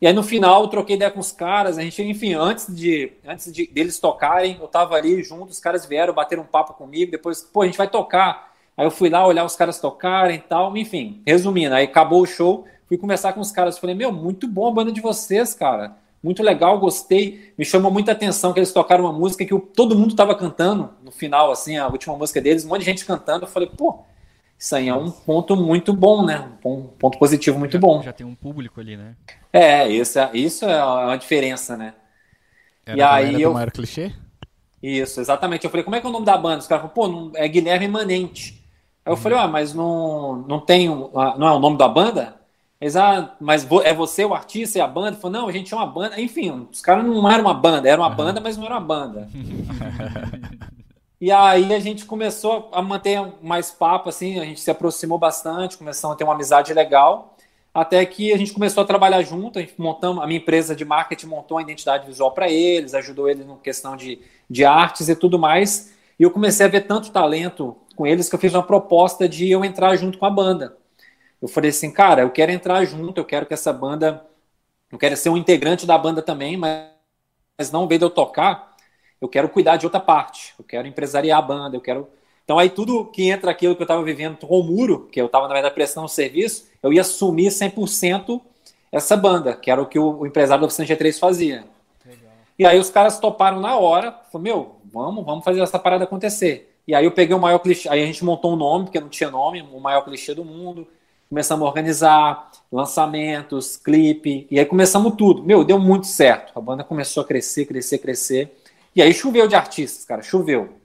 E aí no final eu troquei ideia com os caras, a gente, enfim, antes de antes de deles tocarem, eu tava ali junto, os caras vieram bater um papo comigo, depois, pô, a gente vai tocar. Aí eu fui lá olhar os caras tocarem e tal, enfim, resumindo, aí acabou o show, fui conversar com os caras, falei, meu, muito bom a banda de vocês, cara. Muito legal, gostei. Me chamou muita atenção que eles tocaram uma música que todo mundo tava cantando no final, assim, a última música deles, um monte de gente cantando. Eu falei, pô, isso aí é um ponto muito bom, né? Um ponto positivo muito já, bom. Já tem um público ali, né? É, isso é, isso é uma diferença, né? Era e aí eu. maior clichê? Isso, exatamente. Eu falei, como é que é o nome da banda? Os caras falaram, pô, não, é Guilherme Manente. Aí eu uhum. falei, ah, mas não, não tem. Não é o nome da banda? Eles, ah, mas é você o artista e a banda? Ele falou, não, a gente é uma banda. Enfim, os caras não eram uma banda, era uma uhum. banda, mas não era uma banda. E aí a gente começou a manter mais papo, assim, a gente se aproximou bastante, começamos a ter uma amizade legal, até que a gente começou a trabalhar junto, a gente montamos, a minha empresa de marketing montou a identidade visual para eles, ajudou eles na questão de, de artes e tudo mais, e eu comecei a ver tanto talento com eles que eu fiz uma proposta de eu entrar junto com a banda. Eu falei assim, cara, eu quero entrar junto, eu quero que essa banda, eu quero ser um integrante da banda também, mas não veio de eu tocar, eu quero cuidar de outra parte, eu quero empresariar a banda, eu quero. Então, aí tudo que entra aquilo que eu estava vivendo com o muro, que eu estava, na verdade, prestando serviço, eu ia assumir 100% essa banda, que era o que o, o empresário da Oficina G3 fazia. Legal. E aí os caras toparam na hora, falou, meu, vamos, vamos fazer essa parada acontecer. E aí eu peguei o maior clichê, aí a gente montou um nome, porque não tinha nome, o maior clichê do mundo, começamos a organizar lançamentos, clipe, e aí começamos tudo. Meu, deu muito certo. A banda começou a crescer, crescer, crescer. E aí choveu de artistas, cara, choveu.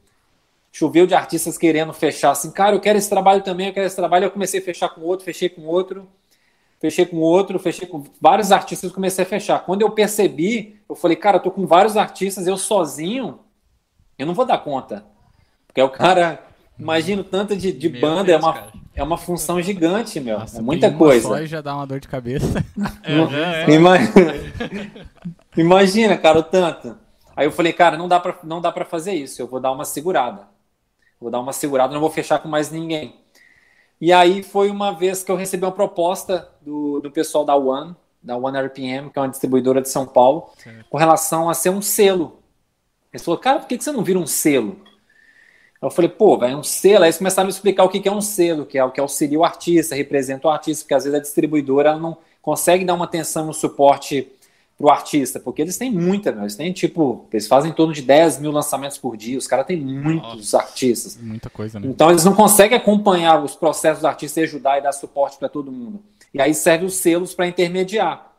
Choveu de artistas querendo fechar assim, cara, eu quero esse trabalho também, eu quero esse trabalho. Eu comecei a fechar com outro, fechei com outro, fechei com outro, fechei com vários artistas, comecei a fechar. Quando eu percebi, eu falei, cara, eu tô com vários artistas, eu sozinho, eu não vou dar conta. Porque é o cara, imagino tanto de, de banda, é Deus, é uma, é uma função gigante, meu. Nossa, é muita coisa. Só e já dá uma dor de cabeça. É, é. Imagina, imagina, cara, o tanto. Aí eu falei, cara, não dá para não dá para fazer isso. Eu vou dar uma segurada. Vou dar uma segurada, não vou fechar com mais ninguém. E aí foi uma vez que eu recebi uma proposta do, do pessoal da One, da One RPM, que é uma distribuidora de São Paulo, Sim. com relação a ser um selo. Eles falaram, cara, por que você não vira um selo? Eu falei, pô, vai um selo. Aí eles começaram a me explicar o que é um selo, que é o que auxilia o artista, representa o artista, porque às vezes a distribuidora não consegue dar uma atenção no suporte pro artista, porque eles têm muita, eles têm tipo, eles fazem em torno de 10 mil lançamentos por dia, os caras têm muitos Nossa, artistas. Muita coisa, né? Então eles não conseguem acompanhar os processos do artista e ajudar e dar suporte para todo mundo. E aí serve os selos para intermediar.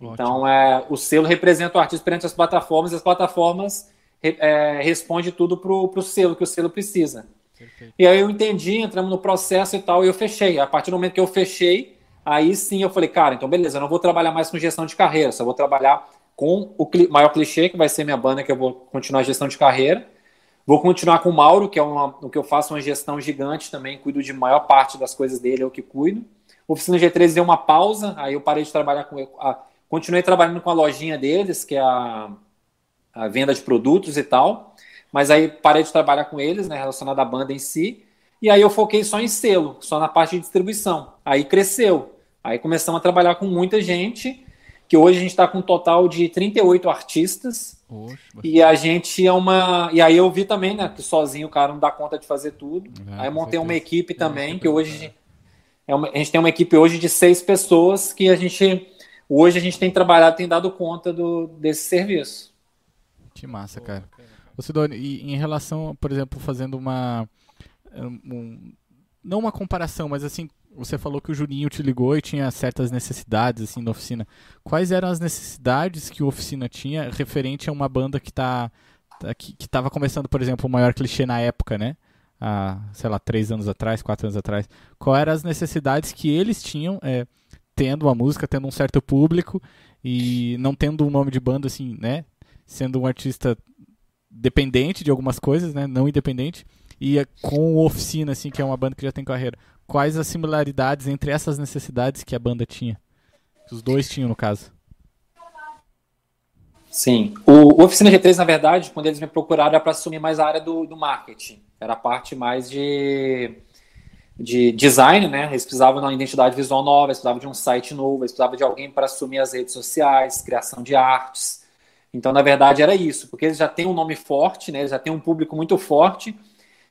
Ótimo. Então é, o selo representa o artista perante as plataformas e as plataformas é, respondem tudo pro, pro selo que o selo precisa. Perfeito. E aí eu entendi, entramos no processo e tal, e eu fechei. A partir do momento que eu fechei, Aí sim eu falei, cara, então beleza, eu não vou trabalhar mais com gestão de carreira, só vou trabalhar com o maior clichê, que vai ser minha banda, que eu vou continuar a gestão de carreira. Vou continuar com o Mauro, que é uma, o que eu faço uma gestão gigante também, cuido de maior parte das coisas dele, é o que cuido. Oficina G13 deu uma pausa, aí eu parei de trabalhar com. A, continuei trabalhando com a lojinha deles, que é a, a venda de produtos e tal, mas aí parei de trabalhar com eles, né, relacionado à banda em si. E aí eu foquei só em selo, só na parte de distribuição. Aí cresceu. Aí começamos a trabalhar com muita gente, que hoje a gente está com um total de 38 artistas. Oxe, e a gente é uma. E aí eu vi também, né, que sozinho o cara não dá conta de fazer tudo. É, aí eu montei uma equipe também, que hoje é uma, a gente tem uma equipe hoje de seis pessoas que a gente hoje a gente tem trabalhado, tem dado conta do, desse serviço. Que massa, cara. Ô, Sidone, e em relação, por exemplo, fazendo uma. Um, não uma comparação, mas assim, você falou que o Juninho te ligou e tinha certas necessidades assim na oficina. Quais eram as necessidades que o oficina tinha referente a uma banda que tá, tá que estava começando, por exemplo, o maior clichê na época, né? Há, sei lá, três anos atrás, quatro anos atrás. Quais eram as necessidades que eles tinham, é, tendo uma música, tendo um certo público e não tendo um nome de banda assim, né? Sendo um artista dependente de algumas coisas, né? Não independente. E com o Oficina, assim, que é uma banda que já tem carreira quais as similaridades entre essas necessidades que a banda tinha? Que os dois tinham, no caso. Sim. O, Oficina G3, na verdade, quando eles me procuraram, era para assumir mais a área do, do marketing. Era a parte mais de, de design, né? Eles precisavam de uma identidade visual nova, eles precisavam de um site novo, eles precisavam de alguém para assumir as redes sociais, criação de artes. Então, na verdade, era isso, porque eles já têm um nome forte, né? Eles já têm um público muito forte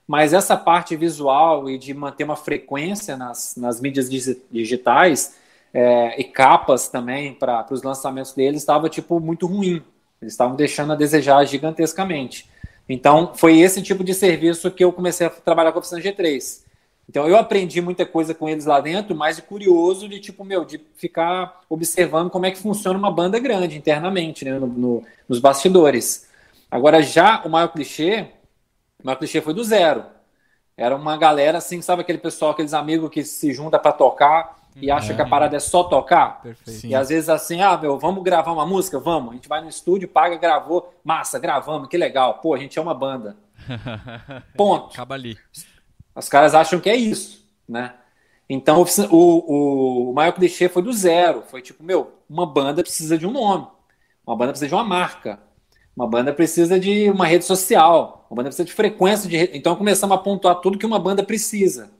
mas essa parte visual e de manter uma frequência nas, nas mídias digitais é, e capas também para os lançamentos deles estava tipo muito ruim. Eles estavam deixando a desejar gigantescamente. Então, foi esse tipo de serviço que eu comecei a trabalhar com a oficina G3. Então, eu aprendi muita coisa com eles lá dentro, mas de curioso, de tipo, meu, de ficar observando como é que funciona uma banda grande internamente, né, no, no, nos bastidores. Agora, já o maior clichê, meu clichê foi do zero. Era uma galera assim, sabe aquele pessoal, aqueles amigos que se junta para tocar e uhum. acha que a parada é só tocar? Perfeito. E às vezes assim, ah, meu, vamos gravar uma música? Vamos. A gente vai no estúdio, paga, gravou. Massa, gravamos, que legal. Pô, a gente é uma banda. Ponto. Acaba ali. Os caras acham que é isso, né? Então o, o, o maior clichê foi do zero. Foi tipo, meu, uma banda precisa de um nome. Uma banda precisa de uma marca. Uma banda precisa de uma rede social, uma banda precisa de frequência de rede. Então começamos a pontuar tudo que uma banda precisa.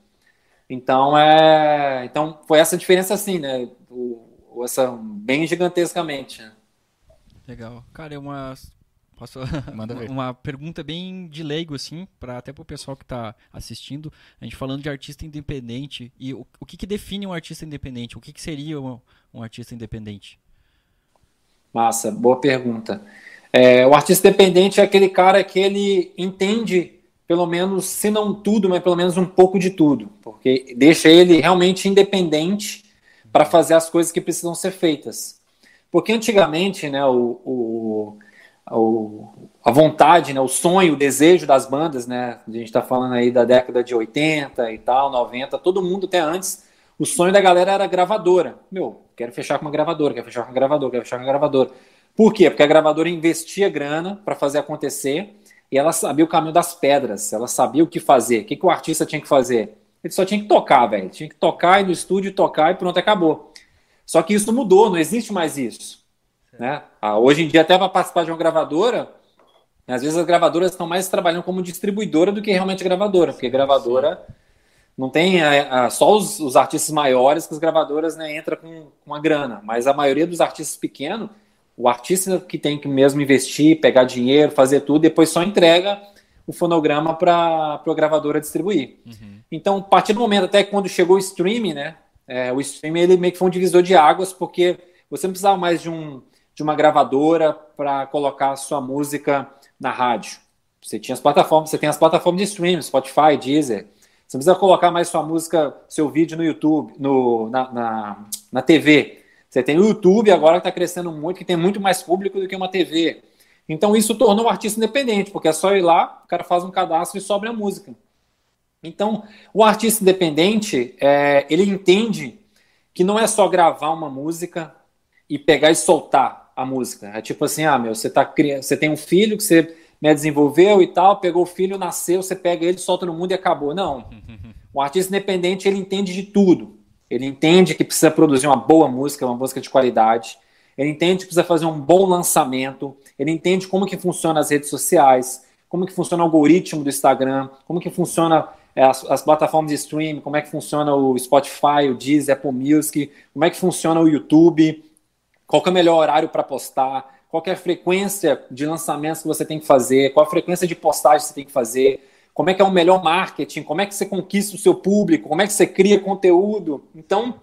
Então é, então foi essa diferença assim, né? O, essa bem gigantescamente. Né? Legal, cara, é uma Posso... Manda ver. Uma pergunta bem de leigo, assim, para até para o pessoal que está assistindo. A gente falando de artista independente. E o, o que, que define um artista independente? O que, que seria um, um artista independente? Massa, boa pergunta. É, o artista dependente é aquele cara que ele entende, pelo menos, se não tudo, mas pelo menos um pouco de tudo, porque deixa ele realmente independente para fazer as coisas que precisam ser feitas. Porque antigamente, né, o, o, o, a vontade, né, o sonho, o desejo das bandas, né, a gente está falando aí da década de 80 e tal, 90, todo mundo até antes, o sonho da galera era gravadora. Meu, quero fechar com uma gravadora, quero fechar com uma gravadora, quero fechar com uma gravadora. Por quê? Porque a gravadora investia grana para fazer acontecer e ela sabia o caminho das pedras, ela sabia o que fazer. O que, que o artista tinha que fazer? Ele só tinha que tocar, velho. Tinha que tocar, ir no estúdio, tocar e pronto, acabou. Só que isso mudou, não existe mais isso. Né? Ah, hoje em dia, até para participar de uma gravadora, às vezes as gravadoras estão mais trabalhando como distribuidora do que realmente gravadora, porque gravadora Sim. não tem é, é, só os, os, artistas maiores que as gravadoras né, entram com, com a grana, mas a maioria dos artistas pequenos o artista que tem que mesmo investir, pegar dinheiro, fazer tudo, depois só entrega o fonograma para a gravadora distribuir. Uhum. Então, a partir do momento até quando chegou o streaming, né? É, o streaming ele meio que foi um divisor de águas, porque você não precisava mais de, um, de uma gravadora para colocar a sua música na rádio. Você tinha as plataformas, você tem as plataformas de streaming, Spotify, Deezer. Você não precisa colocar mais sua música, seu vídeo no YouTube, no, na, na, na TV. Você tem o YouTube agora que está crescendo muito, que tem muito mais público do que uma TV. Então isso tornou o artista independente, porque é só ir lá, o cara faz um cadastro e sobra a música. Então, o artista independente, é, ele entende que não é só gravar uma música e pegar e soltar a música. É tipo assim, ah, meu, você, tá, você tem um filho que você né, desenvolveu e tal, pegou o filho, nasceu, você pega ele, solta no mundo e acabou. Não. O artista independente, ele entende de tudo. Ele entende que precisa produzir uma boa música, uma música de qualidade. Ele entende que precisa fazer um bom lançamento. Ele entende como que funciona as redes sociais, como que funciona o algoritmo do Instagram, como que funciona é, as, as, plataformas de streaming, como é que funciona o Spotify, o Deezer, Apple Music, como é que funciona o YouTube, qual é o melhor horário para postar, qual é a frequência de lançamentos que você tem que fazer, qual a frequência de postagem você tem que fazer, como é que é o melhor marketing, como é que você conquista o seu público, como é que você cria conteúdo. Então,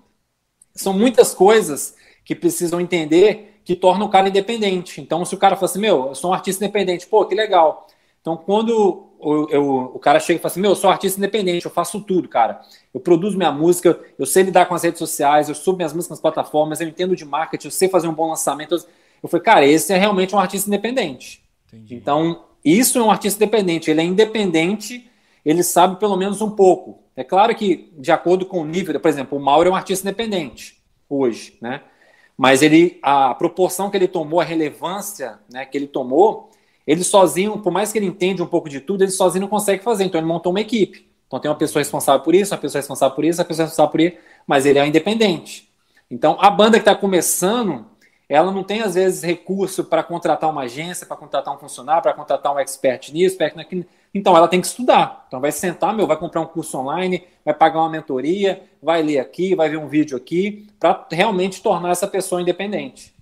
são muitas coisas que precisam entender que tornam o cara independente. Então, se o cara fala assim, meu, eu sou um artista independente, pô, que legal. Então, quando eu, eu, o cara chega e fala assim, meu, eu sou artista independente, eu faço tudo, cara. Eu produzo minha música, eu sei lidar com as redes sociais, eu subo minhas músicas nas plataformas, eu entendo de marketing, eu sei fazer um bom lançamento. Eu falei, cara, esse é realmente um artista independente. Entendi. Então, isso é um artista independente. Ele é independente, ele sabe pelo menos um pouco. É claro que, de acordo com o nível, por exemplo, o Mauro é um artista independente hoje, né? Mas ele, a proporção que ele tomou, a relevância né, que ele tomou, ele sozinho, por mais que ele entenda um pouco de tudo, ele sozinho não consegue fazer. Então ele montou uma equipe. Então tem uma pessoa responsável por isso, uma pessoa responsável por isso, uma pessoa responsável por isso, mas ele é independente. Então a banda que está começando, ela não tem, às vezes, recurso para contratar uma agência, para contratar um funcionário, para contratar um expert nisso, expert naquilo. Então, ela tem que estudar. Então, vai sentar, meu, vai comprar um curso online, vai pagar uma mentoria, vai ler aqui, vai ver um vídeo aqui, para realmente tornar essa pessoa independente.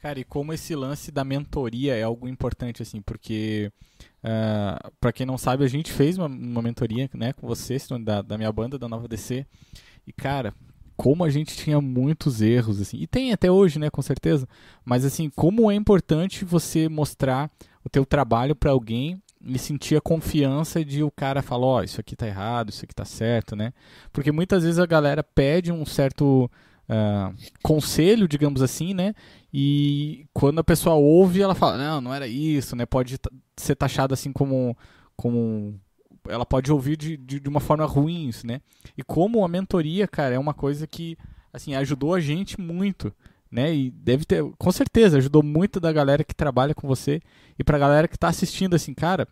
Cara, e como esse lance da mentoria é algo importante, assim, porque, uh, ah, para quem não sabe, a gente fez uma, uma mentoria, né, com vocês, da, da minha banda, da Nova DC, e, cara, como a gente tinha muitos erros, assim, e tem até hoje, né, com certeza, mas assim, como é importante você mostrar o teu trabalho para alguém e sentir a confiança de o cara falar, ó, oh, isso aqui tá errado, isso aqui tá certo, né? Porque muitas vezes a galera pede um certo uh, conselho, digamos assim, né? E quando a pessoa ouve, ela fala, não, não era isso, né? Pode ser taxado assim como, como ela pode ouvir de, de, de, uma forma ruim isso, né? E como a mentoria, cara, é uma coisa que, assim, ajudou a gente muito, né? E deve ter, com certeza, ajudou muito da galera que trabalha com você e pra galera que tá assistindo, assim, cara,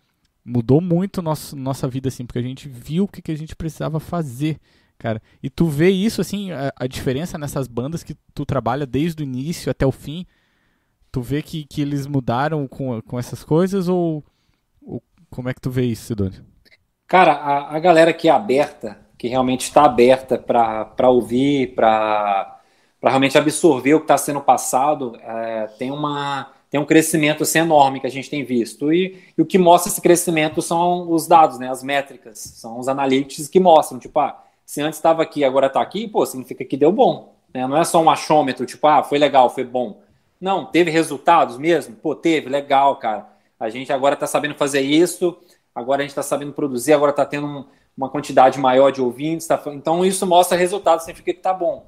mudou muito nosso, nossa vida, assim, porque a gente viu o que, que a gente precisava fazer, cara. E tu vê isso, assim, a, a diferença nessas bandas que tu trabalha desde o início até o fim, tu vê que, que eles mudaram com, com essas coisas ou, como é que tu vê isso, Sidônio? Cara, a, a galera que é aberta, que realmente está aberta para ouvir, para realmente absorver o que está sendo passado, é, tem, uma, tem um crescimento assim, enorme que a gente tem visto. E, e, o que mostra esse crescimento são os dados, né, as métricas, são os analytics que mostram, tipo, ah, se antes estava aqui agora está aqui, pô, significa que deu bom. Né? Não é só um achômetro, tipo, ah, foi legal, foi bom. Não, teve resultados mesmo? Pô, teve, legal, cara. A gente agora está sabendo fazer isso, agora a gente está sabendo produzir, agora está tendo um, uma quantidade maior de ouvintes. Tá, então, isso mostra resultados, significa que está bom.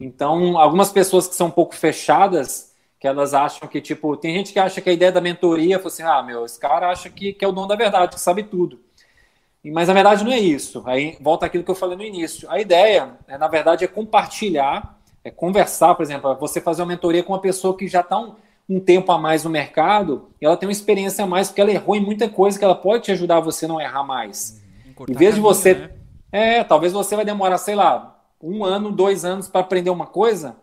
Então, algumas pessoas que são um pouco fechadas, que elas acham que, tipo, tem gente que acha que a ideia da mentoria foi assim, ah, meu, esse cara acha que, que é o dono da verdade, que sabe tudo. Mas, na verdade, não é isso. Aí, volta aquilo que eu falei no início. A ideia, é, na verdade, é compartilhar, é conversar, por exemplo, você fazer uma mentoria com uma pessoa que já está um, um tempo a mais no mercado, ela tem uma experiência a mais, porque ela errou em muita coisa que ela pode te ajudar a você não errar mais. Uhum. Em vez de você. Né? É, talvez você vai demorar, sei lá, um ano, dois anos para aprender uma coisa.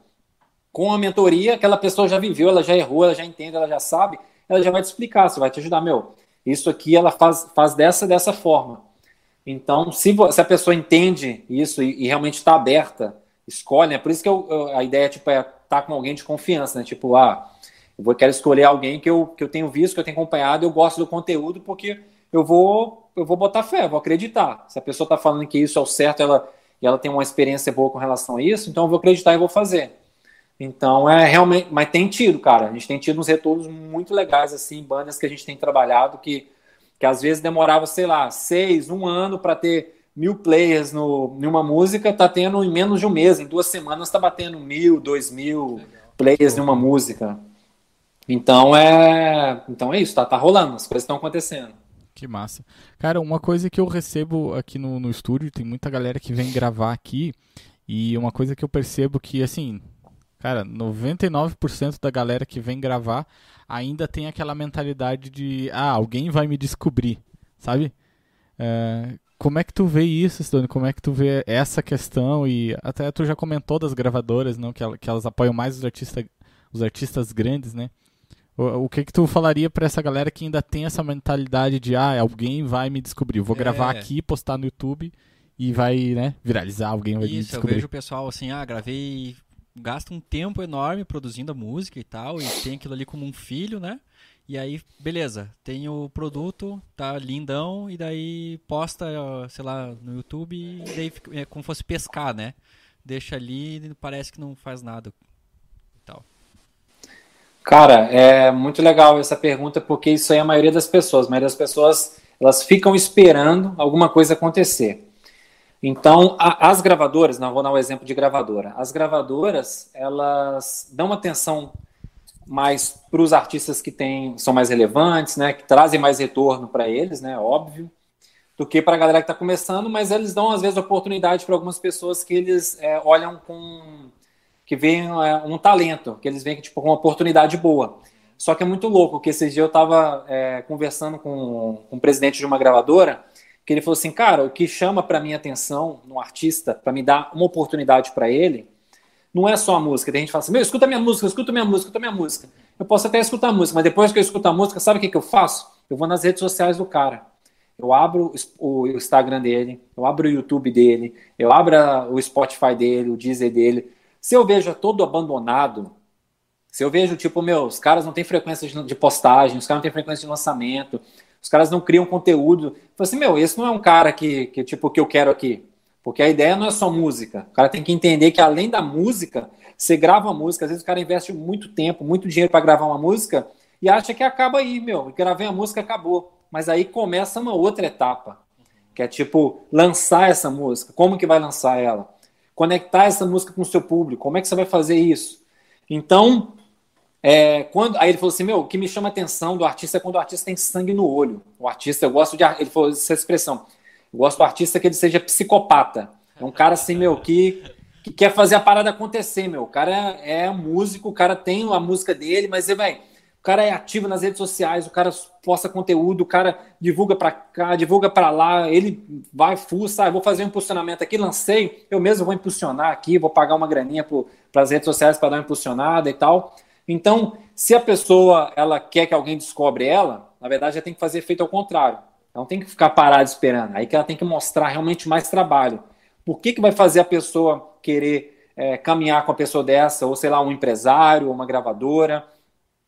Com a mentoria, aquela pessoa já viveu, ela já errou, ela já entende, ela já sabe, ela já vai te explicar, você vai te ajudar. Meu, isso aqui ela faz, faz dessa dessa forma. Então, se, se a pessoa entende isso e, e realmente está aberta, escolhe, é por isso que eu, eu, a ideia tipo, é estar tá com alguém de confiança, né? Tipo, ah, eu vou, quero escolher alguém que eu, que eu tenho visto, que eu tenho acompanhado, eu gosto do conteúdo, porque eu vou, eu vou botar fé, vou acreditar. Se a pessoa está falando que isso é o certo ela, e ela tem uma experiência boa com relação a isso, então eu vou acreditar e vou fazer. Então é realmente. Mas tem tido, cara. A gente tem tido uns retornos muito legais, assim, bandas que a gente tem trabalhado que, que às vezes demorava, sei lá, seis, um ano para ter mil players no, em uma música, tá tendo em menos de um mês, em duas semanas tá batendo mil, dois mil Legal. players em uma música. Então é, então é isso, tá, tá rolando, as coisas estão acontecendo. Que massa. Cara, uma coisa que eu recebo aqui no, no estúdio, tem muita galera que vem gravar aqui, e uma coisa que eu percebo que, assim, cara, 99% da galera que vem gravar ainda tem aquela mentalidade de, ah, alguém vai me descobrir, sabe? É, como é que tu vê isso, Stone? Como é que tu vê essa questão? E até tu já comentou das gravadoras, não? Que, que elas apoiam mais os artistas, os artistas grandes, né? O, o que que tu falaria para essa galera que ainda tem essa mentalidade de ah, alguém vai me descobrir, eu vou é. gravar aqui, postar no YouTube e vai, né, viralizar, alguém vai Isso, me descobrir. eu vejo o pessoal assim, ah, gravei gasta um tempo enorme produzindo a música e tal, e tem aquilo ali como um filho, né? E aí, beleza, tem o produto, tá lindão, e daí posta, sei lá, no YouTube, e daí é como fosse pescar, né? Deixa ali e parece que não faz nada. Cara, é muito legal essa pergunta, porque isso aí é a maioria das pessoas. A maioria das pessoas, elas ficam esperando alguma coisa acontecer. Então, a, as gravadoras, não vou dar um exemplo de gravadora. As gravadoras, elas dão atenção mais para os artistas que têm, são mais relevantes, né, que trazem mais retorno para eles, né, óbvio, do que para a galera que está começando, mas eles dão às vezes oportunidade para algumas pessoas que eles é, olham com que veem é, um talento, que eles veem tipo uma oportunidade boa. Só que é muito louco, que esses dias eu estava é, conversando com, com o presidente de uma gravadora, que ele falou assim, cara, o que chama para minha atenção no artista, para me dar uma oportunidade para ele, não é só a música. Tem gente que fala assim, meu, escuta minha música, escuta minha música, escuta minha música. Eu posso até escutar a música, mas depois que eu escuto a música, sabe o que, que eu faço? Eu vou nas redes sociais do cara. Eu abro o Instagram dele, eu abro o YouTube dele, eu abro o Spotify dele, o Deezer dele. Se eu vejo todo abandonado, se eu vejo, tipo, meu, os caras não têm frequência de postagem, os caras não têm frequência de lançamento, os caras não criam conteúdo. Eu falo assim, meu, esse não é um cara que, que tipo, que eu quero aqui. Porque a ideia não é só música. O cara tem que entender que além da música, você grava uma música, às vezes o cara investe muito tempo, muito dinheiro para gravar uma música e acha que acaba aí, meu. Gravei a música, acabou. Mas aí começa uma outra etapa, que é tipo lançar essa música. Como que vai lançar ela? Conectar essa música com o seu público. Como é que você vai fazer isso? Então, é, quando aí ele falou assim, meu, o que me chama a atenção do artista é quando o artista tem sangue no olho. O artista, eu gosto de, ele falou essa expressão. Eu gosto do artista que ele seja psicopata. É um cara assim, meu, que, que quer fazer a parada acontecer, meu. O cara é, é músico, o cara tem a música dele, mas, velho, cara é ativo nas redes sociais, o cara posta conteúdo, o cara divulga para cá, divulga para lá, ele vai fuça, ah, vou fazer um impulsionamento aqui, lancei, eu mesmo vou impulsionar aqui, vou pagar uma graninha para as redes sociais para dar uma impulsionada e tal. Então, se a pessoa ela quer que alguém descobre ela, na verdade, já tem que fazer feito ao contrário. Ela não tem que ficar parada esperando. Aí que ela tem que mostrar realmente mais trabalho. Por que, que vai fazer a pessoa querer é, caminhar com a pessoa dessa, ou sei lá, um empresário, uma gravadora?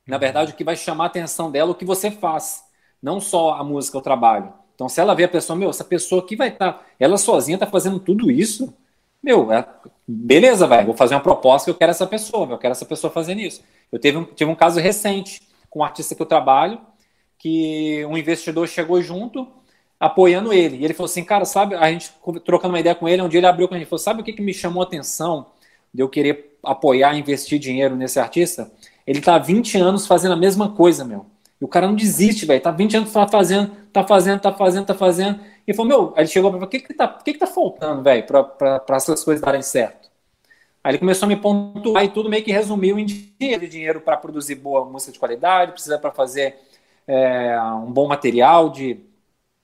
Na verdade, o que vai chamar a atenção dela é o que você faz, não só a música, o trabalho. Então, se ela vê a pessoa, meu, essa pessoa aqui vai estar, tá, ela sozinha está fazendo tudo isso, meu, é, beleza, vai, vou fazer uma proposta que eu quero essa pessoa, eu quero essa pessoa fazendo isso. Eu teve um, tive um caso recente com um artista que eu trabalho, que um investidor chegou junto, apoiando ele. E ele falou assim, cara, sabe, a gente trocando uma ideia com ele, um dia ele abriu com a gente falou, sabe o que, que me chamou a atenção de eu querer apoiar, investir dinheiro nesse artista? Ele tá há 20 anos fazendo a mesma coisa, meu. E o cara não desiste, velho. Tá 20 anos tá fazendo, tá fazendo, tá fazendo, tá fazendo. E falou, meu, aí ele chegou para mim, o que que tá, que que tá faltando, velho, para essas coisas darem certo? Aí ele começou a me pontuar e tudo meio que resumiu em dinheiro, dinheiro para produzir boa música de qualidade, precisa para fazer é, um bom material de,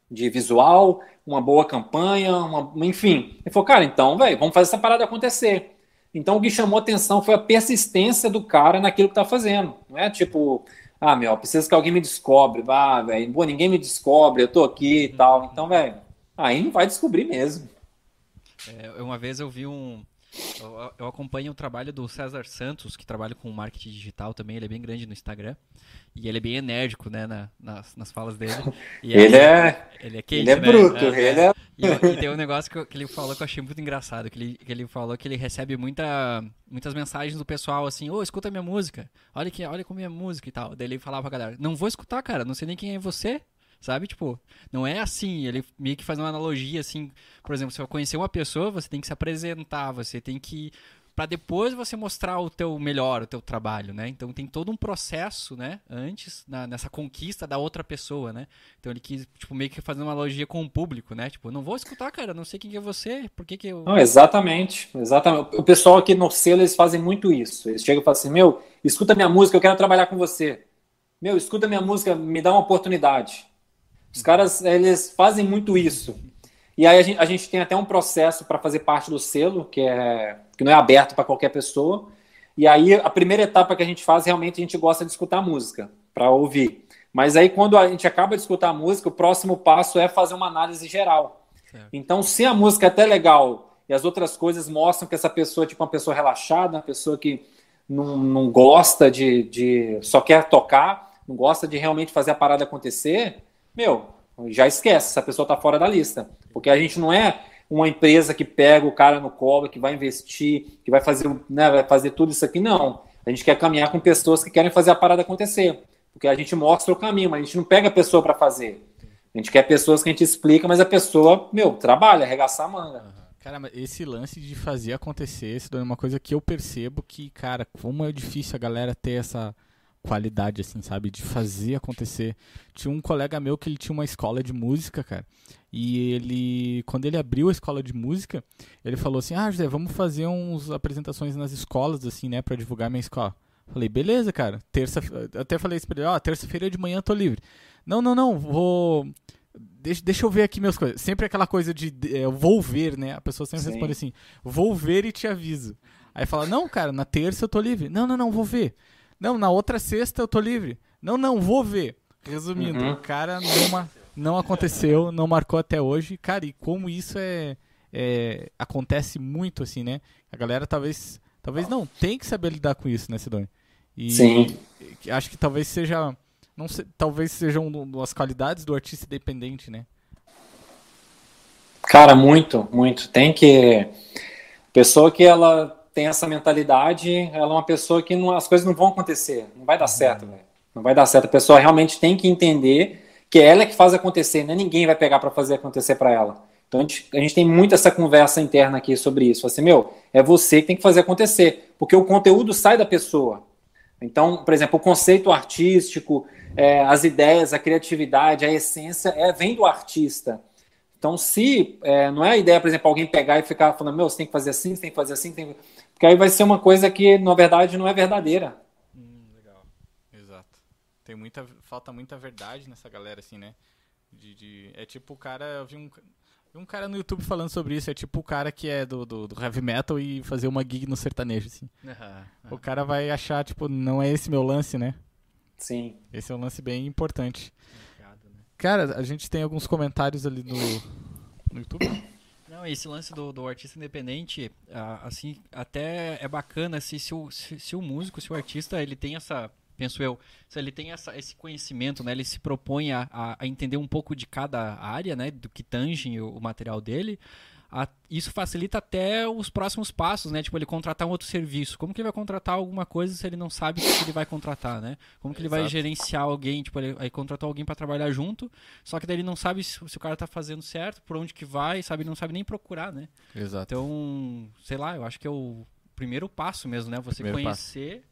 de visual, uma boa campanha, uma, enfim. Ele falou, cara, então, velho, vamos fazer essa parada acontecer. Então, o que chamou atenção foi a persistência do cara naquilo que tá fazendo. Não é tipo, ah, meu, preciso que alguém me descobre. Ah, velho, ninguém me descobre, eu tô aqui e tal. Então, velho, aí não vai descobrir mesmo. É, uma vez eu vi um, eu, eu, acompanho o trabalho do César Santos, que trabalha com marketing digital também, ele é bem grande no Instagram. E ele é bem enérgico, né, na, nas, nas falas dele. E ele, é, ele é quente, Ele é né? bruto, é, ele é... E, e, tem um negócio que, que, ele falou que eu achei muito engraçado, que ele, que ele falou que ele recebe muita, muitas mensagens do pessoal assim, ô, oh, escuta minha música, olha, que, olha como é minha música e tal. Daí ele falava pra galera, não vou escutar, cara, não sei nem quem é você, sabe? Tipo, não é assim. Ele meio que faz uma analogia, assim. Por exemplo, se você conhecer uma pessoa, você tem que se apresentar, você tem que para depois você mostrar o teu melhor, o teu trabalho, né? Então tem todo um processo, né? Antes, na, nessa conquista da outra pessoa, né? Então ele quis, tipo, meio que fazer uma analogia com o público, né? Tipo, não vou escutar, cara, não sei quem é você, por que que eu... Não, exatamente, exatamente. O pessoal aqui no selo, eles fazem muito isso. Eles chegam e falam assim, meu, escuta minha música, eu quero trabalhar com você. Meu, escuta minha música, me dá uma oportunidade. Os caras, eles fazem muito isso. E aí a gente, a gente tem até um processo para fazer parte do selo, que, é, que não é aberto para qualquer pessoa. E aí a primeira etapa que a gente faz, realmente a gente gosta de escutar música, para ouvir. Mas aí quando a gente acaba de escutar a música, o próximo passo é fazer uma análise geral. Certo. Então, se a música é até legal e as outras coisas mostram que essa pessoa é tipo uma pessoa relaxada, uma pessoa que não, não gosta de, de. só quer tocar, não gosta de realmente fazer a parada acontecer, meu, já esquece, essa pessoa está fora da lista. Porque a gente não é uma empresa que pega o cara no colo, que vai investir, que vai fazer, né, vai fazer tudo isso aqui, não. A gente quer caminhar com pessoas que querem fazer a parada acontecer. Porque a gente mostra o caminho, mas a gente não pega a pessoa para fazer. A gente quer pessoas que a gente explica, mas a pessoa, meu, trabalha, arregaçar a manga. Cara, esse lance de fazer acontecer, isso é uma coisa que eu percebo que, cara, como é difícil a galera ter essa qualidade, assim, sabe? De fazer acontecer. Tinha um colega meu que ele tinha uma escola de música, cara. E ele, quando ele abriu a escola de música, ele falou assim: Ah, José, vamos fazer uns apresentações nas escolas, assim, né, para divulgar minha escola. Falei, beleza, cara. Terça, até falei isso pra ele: Ó, oh, terça-feira de manhã eu tô livre. Não, não, não, vou. Deixa, deixa eu ver aqui minhas coisas. Sempre aquela coisa de é, vou ver, né? A pessoa sempre Sim. responde assim: vou ver e te aviso. Aí fala: Não, cara, na terça eu tô livre. Não, não, não, vou ver. Não, na outra sexta eu tô livre. Não, não, vou ver. Resumindo, uhum. o cara não, não aconteceu, não marcou até hoje. Cara, e como isso é, é, acontece muito assim, né? A galera talvez talvez não tem que saber lidar com isso, né, Sidônia? E Sim. acho que talvez seja não sei, talvez sejam as qualidades do artista independente, né? Cara, muito, muito. Tem que pessoa que ela tem essa mentalidade, ela é uma pessoa que não, as coisas não vão acontecer, não vai dar uhum. certo, velho. Não vai dar certo. A pessoa realmente tem que entender que é ela que faz acontecer, né? Ninguém vai pegar para fazer acontecer para ela. Então a gente, a gente, tem muito essa conversa interna aqui sobre isso. Assim, meu, é você que tem que fazer acontecer, porque o conteúdo sai da pessoa. Então, por exemplo, o conceito artístico, é, as ideias, a criatividade, a essência é, vem do artista. Então, se é, não é a ideia, por exemplo, alguém pegar e ficar falando, meu, você tem que fazer assim, você tem que fazer assim, tem... porque aí vai ser uma coisa que, na verdade, não é verdadeira. Hum, legal. Exato. Tem muita, falta muita verdade nessa galera, assim, né? De, de... É tipo o cara, eu vi um, vi um cara no YouTube falando sobre isso, é tipo o cara que é do, do, do heavy metal e fazer uma gig no sertanejo, assim. Uhum, uhum. O cara vai achar, tipo, não é esse meu lance, né? Sim. Esse é um lance bem importante. Cara, a gente tem alguns comentários ali no, no YouTube. Não, esse lance do, do artista independente, assim, até é bacana se, se, o, se, se o músico, se o artista, ele tem essa, penso eu, se ele tem essa, esse conhecimento, né, ele se propõe a, a, entender um pouco de cada área, né, do que tange o, o material dele, a, isso facilita até os próximos passos, né? Tipo, ele contratar um outro serviço. Como que ele vai contratar alguma coisa se ele não sabe o que ele vai contratar, né? Como que ele vai gerenciar alguém, tipo, ele, aí contratar alguém para trabalhar junto, só que daí ele não sabe se, se, o cara tá fazendo certo, por onde que vai, sabe, ele não sabe nem procurar, né? Exato. Então, sei lá, eu acho que é o primeiro passo mesmo, né? Você primeiro conhecer passo.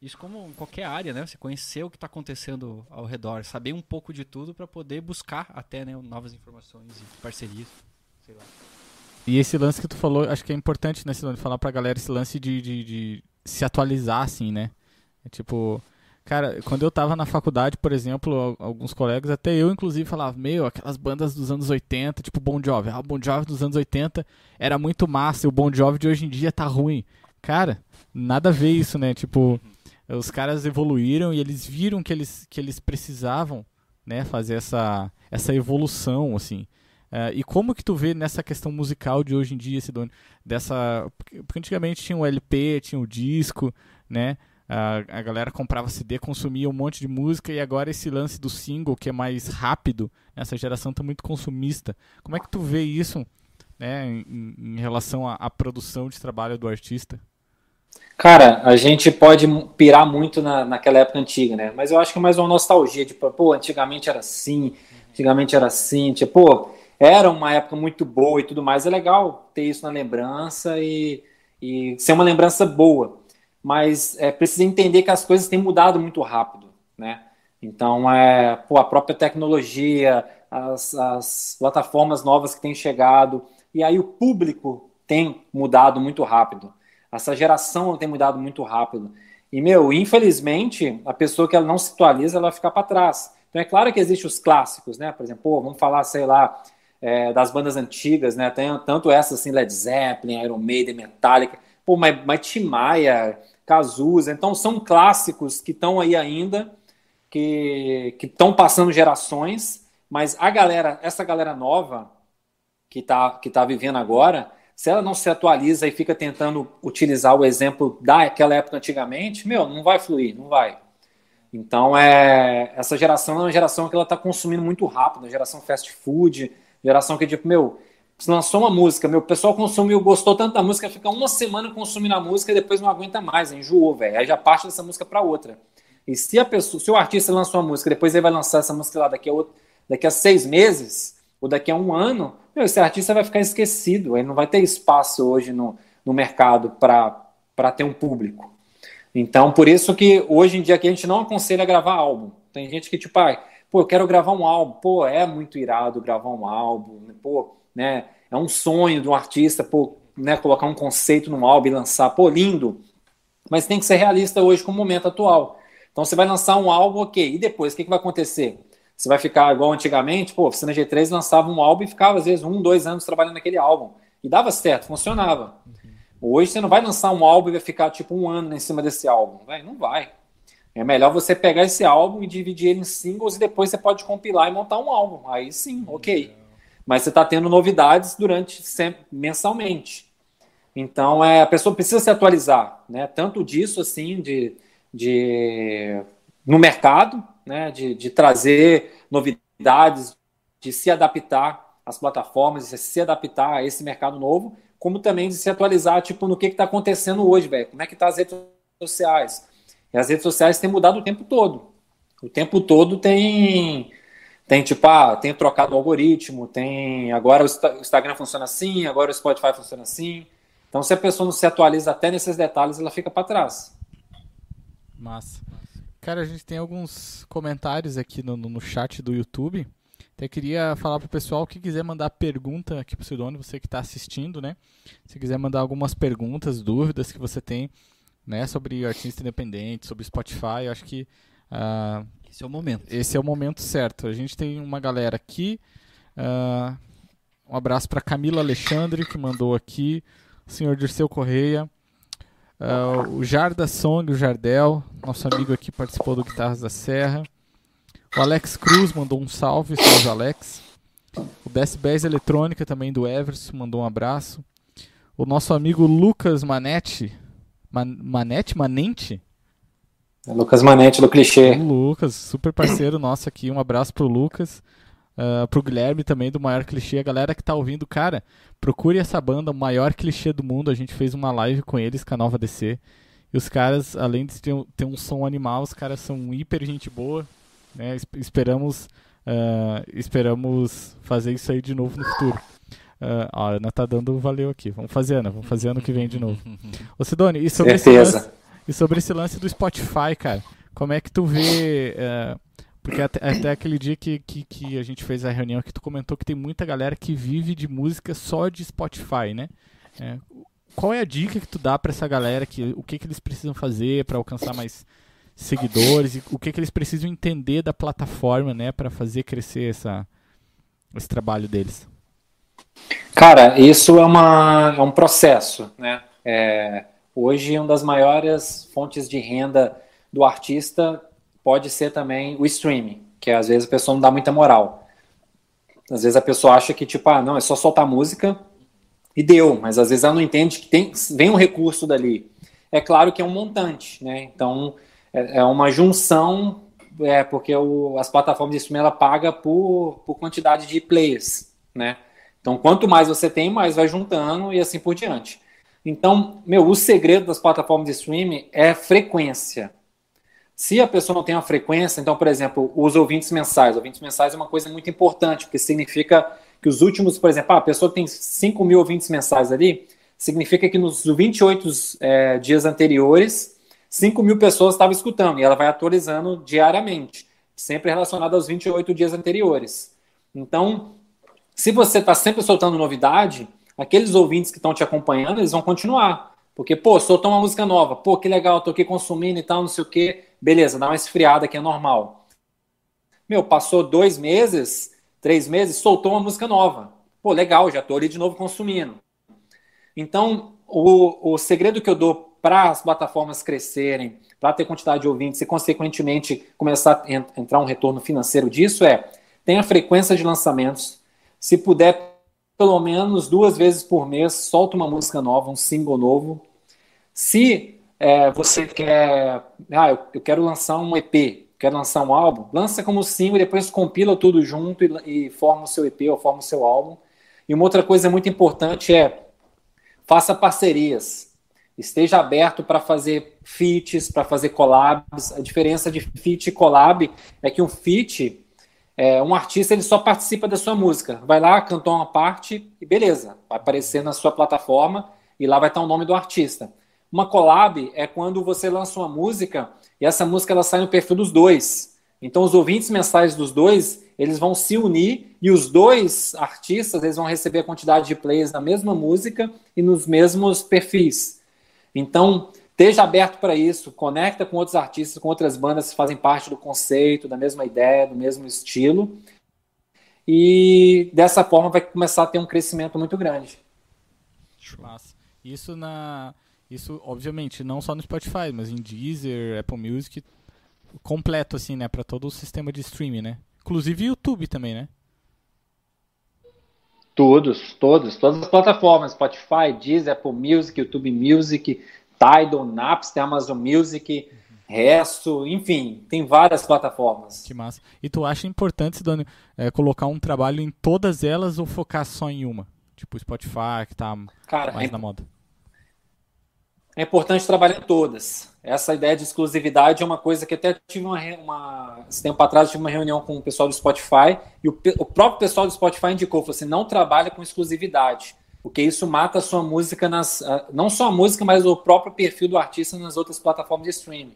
isso como em qualquer área, né? Você conhecer o que está acontecendo ao redor, saber um pouco de tudo para poder buscar até, né, novas informações e parcerias, sei lá. E esse lance que tu falou, acho que é importante, né, Silone, falar pra galera esse lance de, de, de, se atualizar, assim, né? É tipo, cara, quando eu tava na faculdade, por exemplo, alguns colegas, até eu, inclusive, falava, meu, aquelas bandas dos anos 80, tipo Bon Jovi. Ah, o Bon Jovi dos anos 80 era muito massa, e o Bon Jovi de hoje em dia tá ruim. Cara, nada a ver isso, né? Tipo, os caras evoluíram e eles viram que eles, que eles precisavam, né, fazer essa, essa evolução, assim. Uh, e como que tu vê nessa questão musical de hoje em dia, Sidônio? Dessa, porque antigamente tinha o LP, tinha o disco, né? Uh, a galera comprava CD, consumia um monte de música e agora esse lance do single que é mais rápido, essa geração está muito consumista. Como é que tu vê isso, né, em, em relação à, à produção de trabalho do artista? Cara, a gente pode pirar muito na, naquela época antiga, né? Mas eu acho que é mais uma nostalgia, tipo, pô, antigamente era assim, antigamente era assim, tipo, pô, era uma época muito boa e tudo mais. É legal ter isso na lembrança e, e ser uma lembrança boa. Mas é, precisa entender que as coisas têm mudado muito rápido, né? Então, é, pô, a própria tecnologia, as, as plataformas novas que têm chegado, e aí o público tem mudado muito rápido. Essa geração tem mudado muito rápido. E, meu, infelizmente, a pessoa que ela não se atualiza, ela vai ficar para trás. Então, é claro que existem os clássicos, né? Por exemplo, pô, vamos falar, sei lá, é, das bandas antigas, né? Tem tanto essas assim, Led Zeppelin, Iron Maiden, Metallica, pô, mas, mas Tim Maia, Cazuza, então são clássicos que estão aí ainda, que estão passando gerações, mas a galera, essa galera nova que está que tá vivendo agora, se ela não se atualiza e fica tentando utilizar o exemplo daquela época antigamente, meu, não vai fluir, não vai. Então, é, essa geração é uma geração que ela está consumindo muito rápido, geração fast food, geração que, tipo, meu, se lançou uma música, meu, o pessoal consumiu, gostou tanto da música, fica uma semana consumindo a música e depois não aguenta mais, enjoou, velho. Aí já parte dessa música para outra. E se a pessoa, se o artista lançou uma música, depois ele vai lançar essa música lá daqui a, outro, daqui a seis meses, ou daqui a um ano, meu, esse artista vai ficar esquecido, ele não vai ter espaço hoje no, no mercado para ter um público. Então, por isso que hoje em dia que a gente não aconselha gravar álbum. Tem gente que, tipo, ah, pô, eu quero gravar um álbum. Pô, é muito irado gravar um álbum. Pô, né? É um sonho de um artista, pô, né, colocar um conceito num álbum e lançar. Pô, lindo. Mas tem que ser realista hoje com o momento atual. Então, você vai lançar um álbum, ok. E depois, o que, que vai acontecer? Você vai ficar igual antigamente? Pô, a Oficina G3 lançava um álbum e ficava, às vezes, um, dois anos trabalhando naquele álbum. E dava certo, funcionava. Hoje você não vai lançar um álbum e vai ficar tipo um ano em cima desse álbum. Não vai. É melhor você pegar esse álbum e dividir ele em singles e depois você pode compilar e montar um álbum. Aí sim, ok. Mas você está tendo novidades durante sempre, mensalmente. Então é, a pessoa precisa se atualizar, né? Tanto disso assim de, de no mercado, né? De, de trazer novidades, de se adaptar às plataformas, de se adaptar a esse mercado novo, como também de se atualizar, tipo, no que está acontecendo hoje, velho. Como é que tá as redes sociais? E as redes sociais têm mudado o tempo todo. O tempo todo tem, tem tipo, ah, tem trocado o algoritmo, tem. Agora o Instagram funciona assim, agora o Spotify funciona assim. Então, se a pessoa não se atualiza até nesses detalhes, ela fica para trás. Massa. Cara, a gente tem alguns comentários aqui no, no chat do YouTube. Até queria falar pro pessoal que quiser mandar pergunta aqui pro Sidônio, você que está assistindo, né? Se quiser mandar algumas perguntas, dúvidas que você tem, né, sobre artista independente, sobre Spotify, acho que uh, esse é o momento. Esse é o momento certo. A gente tem uma galera aqui. Uh, um abraço para Camila Alexandre que mandou aqui, o senhor Dirceu Correia, uh, o Jarda Song, o Jardel, nosso amigo aqui participou do Guitarras da Serra. O Alex Cruz mandou um salve, salve Alex. O Decibéis Eletrônica também do Everson mandou um abraço. O nosso amigo Lucas Manetti. Man, Manete? Manente? É Lucas Manete do Clichê. O Lucas, super parceiro nosso aqui. Um abraço pro Lucas. Uh, pro Guilherme também do Maior Clichê. A galera que tá ouvindo, cara, procure essa banda, o maior clichê do mundo. A gente fez uma live com eles, com a Nova DC. E os caras, além de ter, ter um som animal, os caras são hiper gente boa. Né? Esperamos, uh, esperamos fazer isso aí de novo no futuro. Uh, a Ana tá dando valeu aqui. Vamos fazer, Ana. Vamos fazer ano que vem de novo. Ô Sidone, e sobre, esse lance, e sobre esse lance do Spotify, cara, como é que tu vê. Uh, porque até, até, aquele dia que, que, que, a gente fez a reunião que tu comentou que tem muita galera que vive de música só de Spotify, né? É, qual é a dica que tu dá para essa galera? Que, o que, que eles precisam fazer para alcançar mais seguidores e o que, que eles precisam entender da plataforma, né, para fazer crescer essa, esse trabalho deles? Cara, isso é, uma, é um processo, né? É, hoje, uma das maiores fontes de renda do artista pode ser também o streaming, que às vezes a pessoa não dá muita moral. Às vezes a pessoa acha que, tipo, ah, não, é só soltar música e deu, mas às vezes ela não entende que tem, vem um recurso dali. É claro que é um montante, né? Então, é, é uma junção, é, porque o, as plataformas de streaming ela paga por, por quantidade de players, né? Então, quanto mais você tem, mais vai juntando e assim por diante. Então, meu, o segredo das plataformas de streaming é frequência. Se a pessoa não tem uma frequência, então, por exemplo, os ouvintes mensais. Ouvintes mensais é uma coisa muito importante, porque significa que os últimos, por exemplo, ah, a pessoa tem 5 mil ouvintes mensais ali, significa que nos 28 é, dias anteriores 5 mil pessoas estavam escutando, e ela vai atualizando diariamente, sempre relacionado aos 28 dias anteriores. Então, se você está sempre soltando novidade, aqueles ouvintes que estão te acompanhando, eles vão continuar. Porque, pô, soltou uma música nova, pô, que legal, tô aqui consumindo e tal, não sei o quê. Beleza, dá uma esfriada que é normal. Meu, passou dois meses, três meses, soltou uma música nova. Pô, legal, já tô ali de novo consumindo. Então, o, o segredo que eu dou para as plataformas crescerem, para ter quantidade de ouvintes e, consequentemente, começar a entrar um retorno financeiro disso é tenha frequência de lançamentos. Se puder, pelo menos duas vezes por mês, solta uma música nova, um single novo. Se é, você quer, ah, eu, eu, quero lançar um EP, quero lançar um álbum, lança como single e depois compila tudo junto e, e forma o seu EP ou forma o seu álbum. E uma outra coisa muito importante é faça parcerias. Esteja aberto para fazer feats, para fazer collabs. A diferença de feat e collab é que um feat, é, um artista ele só participa da sua música. Vai lá, cantou uma parte e beleza, vai aparecer na sua plataforma e lá vai estar o nome do artista. Uma collab é quando você lança uma música e essa música ela sai no perfil dos dois. Então os ouvintes mensais dos dois, eles vão se unir e os dois artistas, eles vão receber a quantidade de plays na mesma música e nos mesmos perfis. Então, esteja aberto para isso, conecta com outros artistas, com outras bandas que fazem parte do conceito, da mesma ideia, do mesmo estilo. E dessa forma vai começar a ter um crescimento muito grande. Massa. Isso na isso, obviamente, não só no Spotify, mas em Deezer, Apple Music, completo, assim, né? Pra todo o sistema de streaming, né? Inclusive YouTube também, né? Todos, todos, todas as plataformas, Spotify, Deezer, Apple Music, YouTube Music, Tidal, Napster, Amazon Music, Resto, enfim, tem várias plataformas. Que massa. E tu acha importante, Sidônio, é, colocar um trabalho em todas elas ou focar só em uma? Tipo Spotify, que tá Cara, mais é, na moda é importante trabalhar em todas. Essa ideia de exclusividade é uma coisa que até tive uma, uma esse tempo atrás tive uma reunião com o pessoal do Spotify e o, o próprio pessoal do Spotify indicou, falou assim, não trabalha com exclusividade, porque isso mata a sua música nas, não só a música, mas o próprio perfil do artista nas outras plataformas de streaming.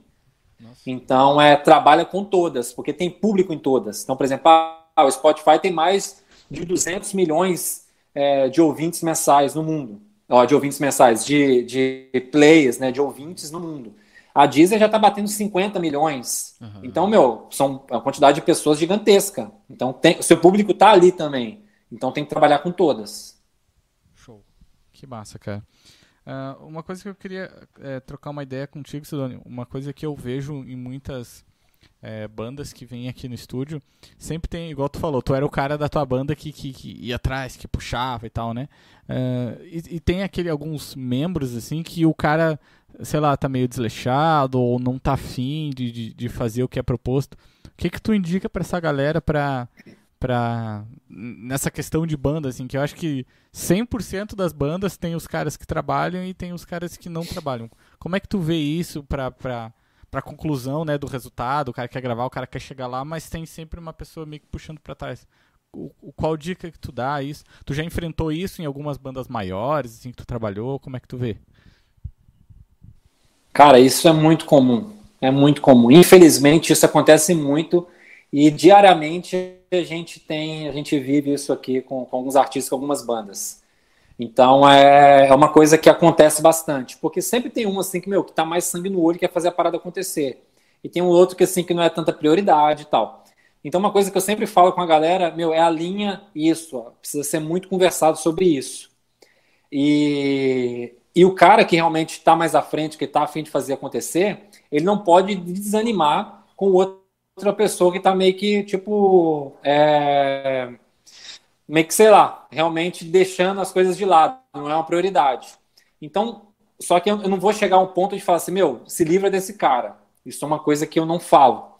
Nossa. Então, é trabalha com todas, porque tem público em todas. Então, por exemplo, ah, o Spotify tem mais de 200 milhões é, de ouvintes mensais no mundo ó, de ouvintes mensais, de, de players, né, de ouvintes no mundo. A Deezer já está batendo 50 milhões. Uhum. Então, meu, são uma quantidade de pessoas gigantesca. Então, tem, o seu público está ali também. Então, tem que trabalhar com todas. Que massa, cara. Uh, uma coisa que eu queria é, trocar uma ideia contigo, Sidônio, uma coisa que eu vejo em muitas é, bandas que vêm aqui no estúdio, sempre tem, igual tu falou, tu era o cara da tua banda que, que, que ia atrás, que puxava e tal, né? Uh, e, e, tem aquele alguns membros, assim, que o cara, sei lá, tá meio desleixado ou não tá afim de, de, de fazer o que é proposto. O que que tu indica para essa galera pra, pra, nessa questão de banda, assim, que eu acho que 100% das bandas tem os caras que trabalham e tem os caras que não trabalham. Como é que tu vê isso pra... pra pra conclusão, né, do resultado, o cara quer gravar, o cara quer chegar lá, mas tem sempre uma pessoa meio que puxando para trás. O, o, qual dica que tu dá isso? Tu já enfrentou isso em algumas bandas maiores, assim, que tu trabalhou? Como é que tu vê? Cara, isso é muito comum. É muito comum. Infelizmente, isso acontece muito e diariamente a gente tem, a gente vive isso aqui com, com alguns artistas, com algumas bandas. Então é, é uma coisa que acontece bastante, porque sempre tem um assim que, meu, que tá mais sangue no olho quer fazer a parada acontecer. E tem um outro que assim que não é tanta prioridade e tal. Então uma coisa que eu sempre falo com a galera, meu, é a linha isso, ó, precisa ser muito conversado sobre isso. E, e o cara que realmente está mais à frente, que está afim de fazer acontecer, ele não pode desanimar com outra pessoa que está meio que, tipo, é, meio que, sei lá, realmente deixando as coisas de lado, não é uma prioridade. Então, só que eu não vou chegar a um ponto de falar assim, meu, se livra desse cara. Isso é uma coisa que eu não falo.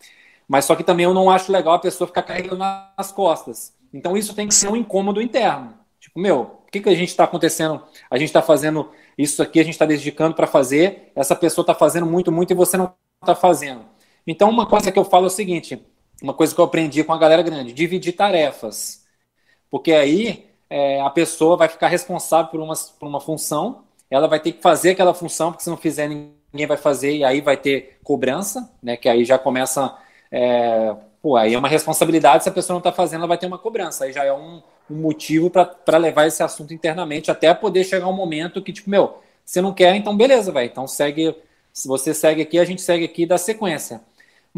Mas só que também eu não acho legal a pessoa ficar carregando nas costas. Então isso tem que ser um incômodo interno. Tipo, meu, o que, que a gente está acontecendo? A gente está fazendo isso aqui, a gente está dedicando para fazer, essa pessoa está fazendo muito, muito e você não está fazendo. Então, uma coisa que eu falo é o seguinte: uma coisa que eu aprendi com a galera grande, dividir tarefas. Porque aí é, a pessoa vai ficar responsável por uma, por uma função, ela vai ter que fazer aquela função, porque se não fizer, ninguém vai fazer, e aí vai ter cobrança, né? Que aí já começa. É, pô, aí é uma responsabilidade, se a pessoa não está fazendo, ela vai ter uma cobrança. Aí já é um, um motivo para levar esse assunto internamente, até poder chegar um momento que, tipo, meu, você não quer, então beleza, velho. Então segue. Se você segue aqui, a gente segue aqui dá sequência.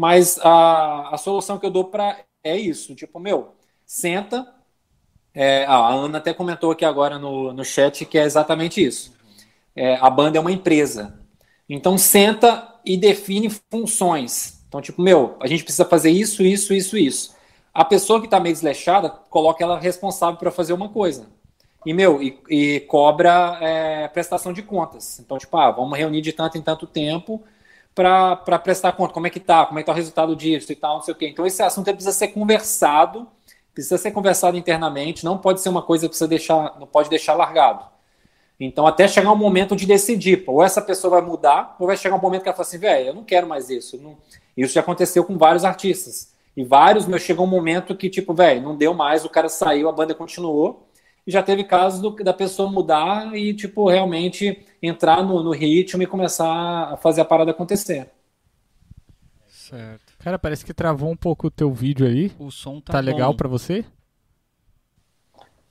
Mas a, a solução que eu dou para é isso, tipo, meu, senta, é, a Ana até comentou aqui agora no, no chat que é exatamente isso. É, a banda é uma empresa. Então senta e define funções. Então, tipo, meu, a gente precisa fazer isso, isso, isso, isso. A pessoa que está meio desleixada, coloca ela responsável para fazer uma coisa. e, meu, e, e cobra é, prestação de contas. Então, tipo, ah, vamos reunir de tanto em tanto tempo para prestar conta. Como é que tá? Como é que tá o resultado disso e tal, não sei o quê. Então, esse assunto precisa ser conversado, precisa ser conversado internamente, não pode ser uma coisa que precisa deixar, não pode deixar largado. Então, até chegar um momento de decidir, ou essa pessoa vai mudar, ou vai chegar um momento que ela fala assim, velho, eu não quero mais isso. Não... Isso já aconteceu com vários artistas. E vários, meu, chegou um momento que, tipo, velho, não deu mais, o cara saiu, a banda continuou. E já teve casos do, da pessoa mudar e, tipo, realmente entrar no, no ritmo e começar a fazer a parada acontecer. Certo. Cara, parece que travou um pouco o teu vídeo aí. O som tá, tá legal para você?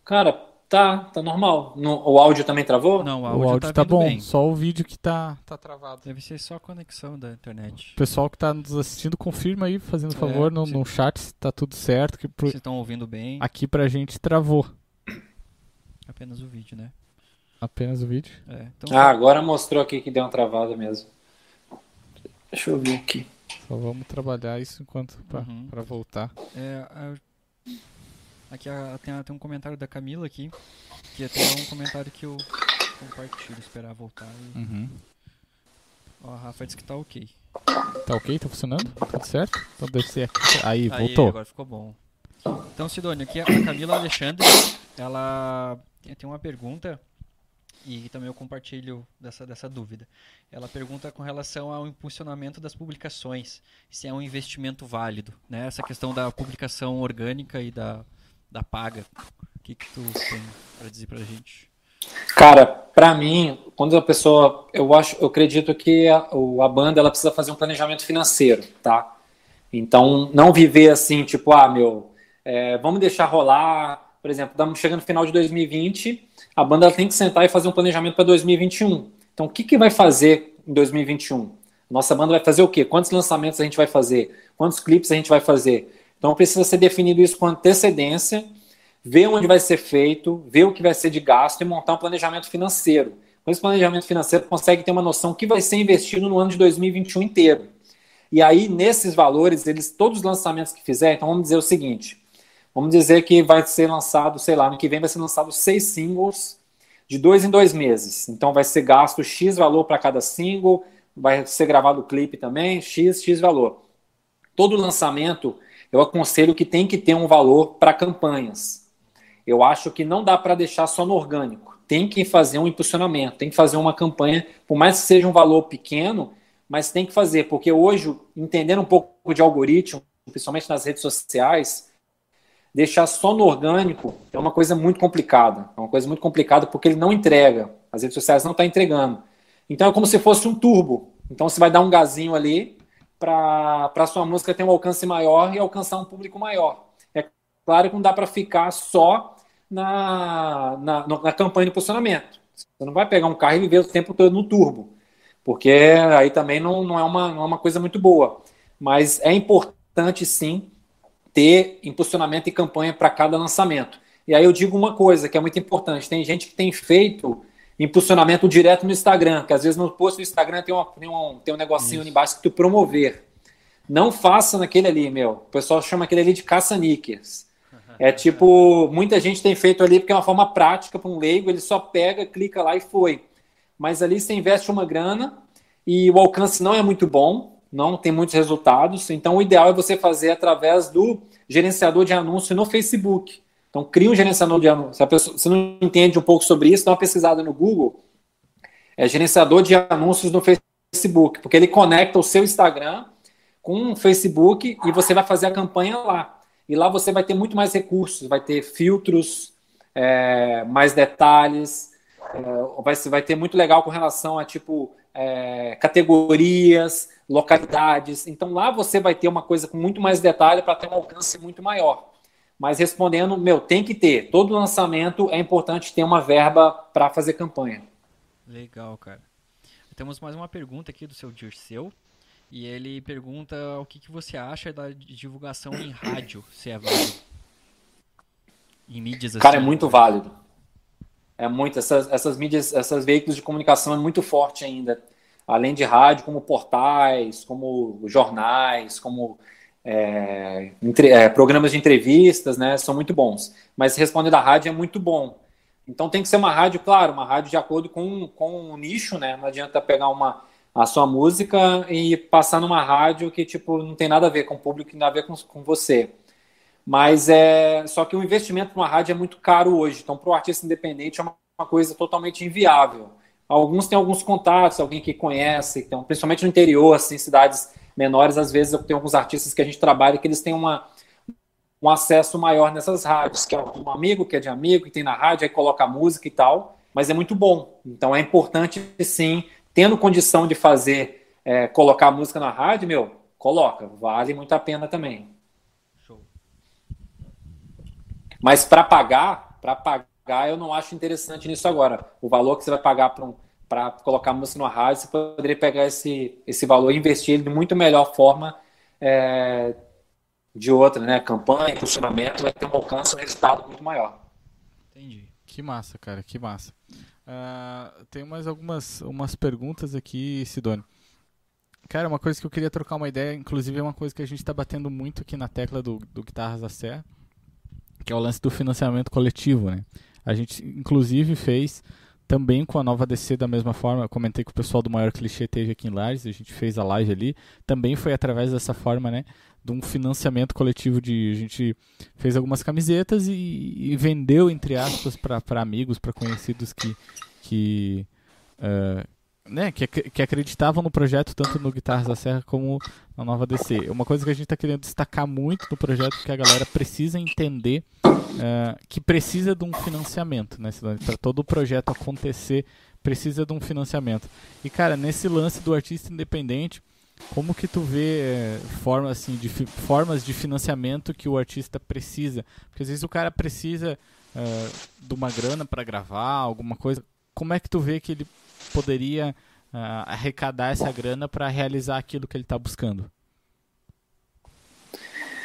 Cara, tá, tá normal. No, o áudio também travou? Não, o áudio, o áudio tá, tá bom. Bem. Só o vídeo que tá, tá travado. Deve ser só a conexão da internet. O pessoal que tá nos assistindo, confirma aí, fazendo favor, é, no, se... no chat se tá tudo certo. Que pro... estão ouvindo bem. Aqui pra gente travou. Apenas o vídeo, né? Apenas o vídeo? É, então... Ah, agora mostrou aqui que deu uma travada mesmo. Deixa eu ver aqui. Só vamos trabalhar isso enquanto para uhum. voltar. É, a, aqui a, tem, tem, um comentário da Camila aqui, que é até um comentário que eu compartilho, esperar voltar. E... Uhum. Ó, a Rafa disse que tá ok. Tá ok? Tá funcionando? Tudo certo? Então deve ser aqui. Aí, Aí voltou. agora ficou bom. Então, Sidônia, aqui a Camila Alexandre, ela tem uma pergunta e também eu compartilho dessa, dessa dúvida. Ela pergunta com relação ao impulsionamento das publicações, se é um investimento válido, né? Essa questão da publicação orgânica e da, da paga. O que, que tu tem para dizer para a gente? Cara, para mim, quando a pessoa, eu acho, eu acredito que a, a banda ela precisa fazer um planejamento financeiro, tá? Então, não viver assim, tipo, ah, meu, é, vamos deixar rolar. Por exemplo, chegando no final de 2020 a banda tem que sentar e fazer um planejamento para 2021. Então, o que, que vai fazer em 2021? Nossa banda vai fazer o quê? Quantos lançamentos a gente vai fazer? Quantos clipes a gente vai fazer? Então, precisa ser definido isso com antecedência, ver onde vai ser feito, ver o que vai ser de gasto e montar um planejamento financeiro. Com esse planejamento financeiro, consegue ter uma noção do que vai ser investido no ano de 2021 inteiro. E aí, nesses valores, eles todos os lançamentos que fizer, então vamos dizer o seguinte: Vamos dizer que vai ser lançado, sei lá, no que vem vai ser lançado seis singles de dois em dois meses. Então vai ser gasto X valor para cada single, vai ser gravado o clipe também, X, X valor. Todo lançamento, eu aconselho que tem que ter um valor para campanhas. Eu acho que não dá para deixar só no orgânico. Tem que fazer um impulsionamento, tem que fazer uma campanha, por mais que seja um valor pequeno, mas tem que fazer, porque hoje, entendendo um pouco de algoritmo, principalmente nas redes sociais, deixar só no orgânico é uma coisa muito complicada. É uma coisa muito complicada porque ele não entrega. As redes sociais não estão tá entregando. Então é como se fosse um turbo. Então você vai dar um gazinho ali para sua música ter um alcance maior e alcançar um público maior. É claro que não dá para ficar só na, na, na campanha de posicionamento. Você não vai pegar um carro e viver o tempo todo no turbo, porque aí também não, não, é, uma, não é uma coisa muito boa. Mas é importante sim ter impulsionamento e campanha para cada lançamento. E aí eu digo uma coisa que é muito importante: tem gente que tem feito impulsionamento direto no Instagram, que às vezes no post do Instagram tem, uma, tem, um, tem um negocinho ali embaixo que tu promover. Não faça naquele ali, meu. O pessoal chama aquele ali de caça-níqueis. É tipo, muita gente tem feito ali porque é uma forma prática para um leigo, ele só pega, clica lá e foi. Mas ali você investe uma grana e o alcance não é muito bom, não tem muitos resultados. Então, o ideal é você fazer através do gerenciador de anúncio no Facebook. Então, cria um gerenciador de anúncio. Se a pessoa, se não entende um pouco sobre isso, dá uma pesquisada no Google. É gerenciador de anúncios no Facebook, porque ele conecta o seu Instagram com o Facebook e você vai fazer a campanha lá. E lá você vai ter muito mais recursos, vai ter filtros, é, mais detalhes, é, vai, vai ter muito legal com relação a tipo é, categorias, localidades. Então lá você vai ter uma coisa com muito mais detalhe para ter um alcance muito maior. Mas respondendo, meu, tem que ter. Todo lançamento é importante ter uma verba para fazer campanha. Legal, cara. Temos mais uma pergunta aqui do seu Dirceu. E ele pergunta o que, que você acha da divulgação em rádio, se é válido. Em mídias assim. Cara, é muito válido. É muito. Essas, essas mídias, essas veículos de comunicação é muito forte ainda além de rádio, como portais, como jornais, como é, entre, é, programas de entrevistas, né, são muito bons. Mas responder da rádio é muito bom. Então tem que ser uma rádio, claro, uma rádio de acordo com, com o nicho, né? Não adianta pegar uma, a sua música e passar numa rádio que tipo não tem nada a ver com o público, nada a ver com, com você. Mas é só que o investimento numa rádio é muito caro hoje. Então, para o artista independente é uma, uma, coisa totalmente inviável. Alguns têm alguns contatos, alguém que conhece, então, principalmente no interior, assim, cidades menores, às vezes eu tenho alguns artistas que a gente trabalha que eles têm uma, um acesso maior nessas rádios, que é um amigo que é de amigo, que tem na rádio, aí coloca música e tal, mas é muito bom. Então é importante, sim, tendo condição de fazer, é, colocar música na rádio, meu, coloca, vale muito a pena também. Show. Mas para pagar, para pagar, eu não acho interessante nisso agora. O valor que você vai pagar para um, colocar música na rádio, você poderia pegar esse, esse valor e investir ele de muito melhor forma é, de outra, né? Campanha, funcionamento, vai ter um alcance, um resultado muito maior. Entendi. Que massa, cara, que massa. Uh, tem mais algumas umas perguntas aqui, Sidônio. Cara, uma coisa que eu queria trocar uma ideia, inclusive é uma coisa que a gente está batendo muito aqui na tecla do, do Guitarras da Serra, que é o lance do financiamento coletivo, né? A gente, inclusive, fez também com a nova DC da mesma forma. Eu comentei que o pessoal do Maior Clichê teve aqui em Lages, a gente fez a live ali. Também foi através dessa forma, né? De um financiamento coletivo de. A gente fez algumas camisetas e, e vendeu, entre aspas, para amigos, para conhecidos que. que uh, né, que, que acreditavam no projeto tanto no Guitarras da Serra como na nova DC. Uma coisa que a gente está querendo destacar muito no projeto que a galera precisa entender uh, que precisa de um financiamento, né, para todo o projeto acontecer precisa de um financiamento. E cara, nesse lance do artista independente, como que tu vê é, formas assim de formas de financiamento que o artista precisa? Porque às vezes o cara precisa uh, de uma grana para gravar alguma coisa. Como é que tu vê que ele poderia uh, arrecadar essa grana para realizar aquilo que ele está buscando?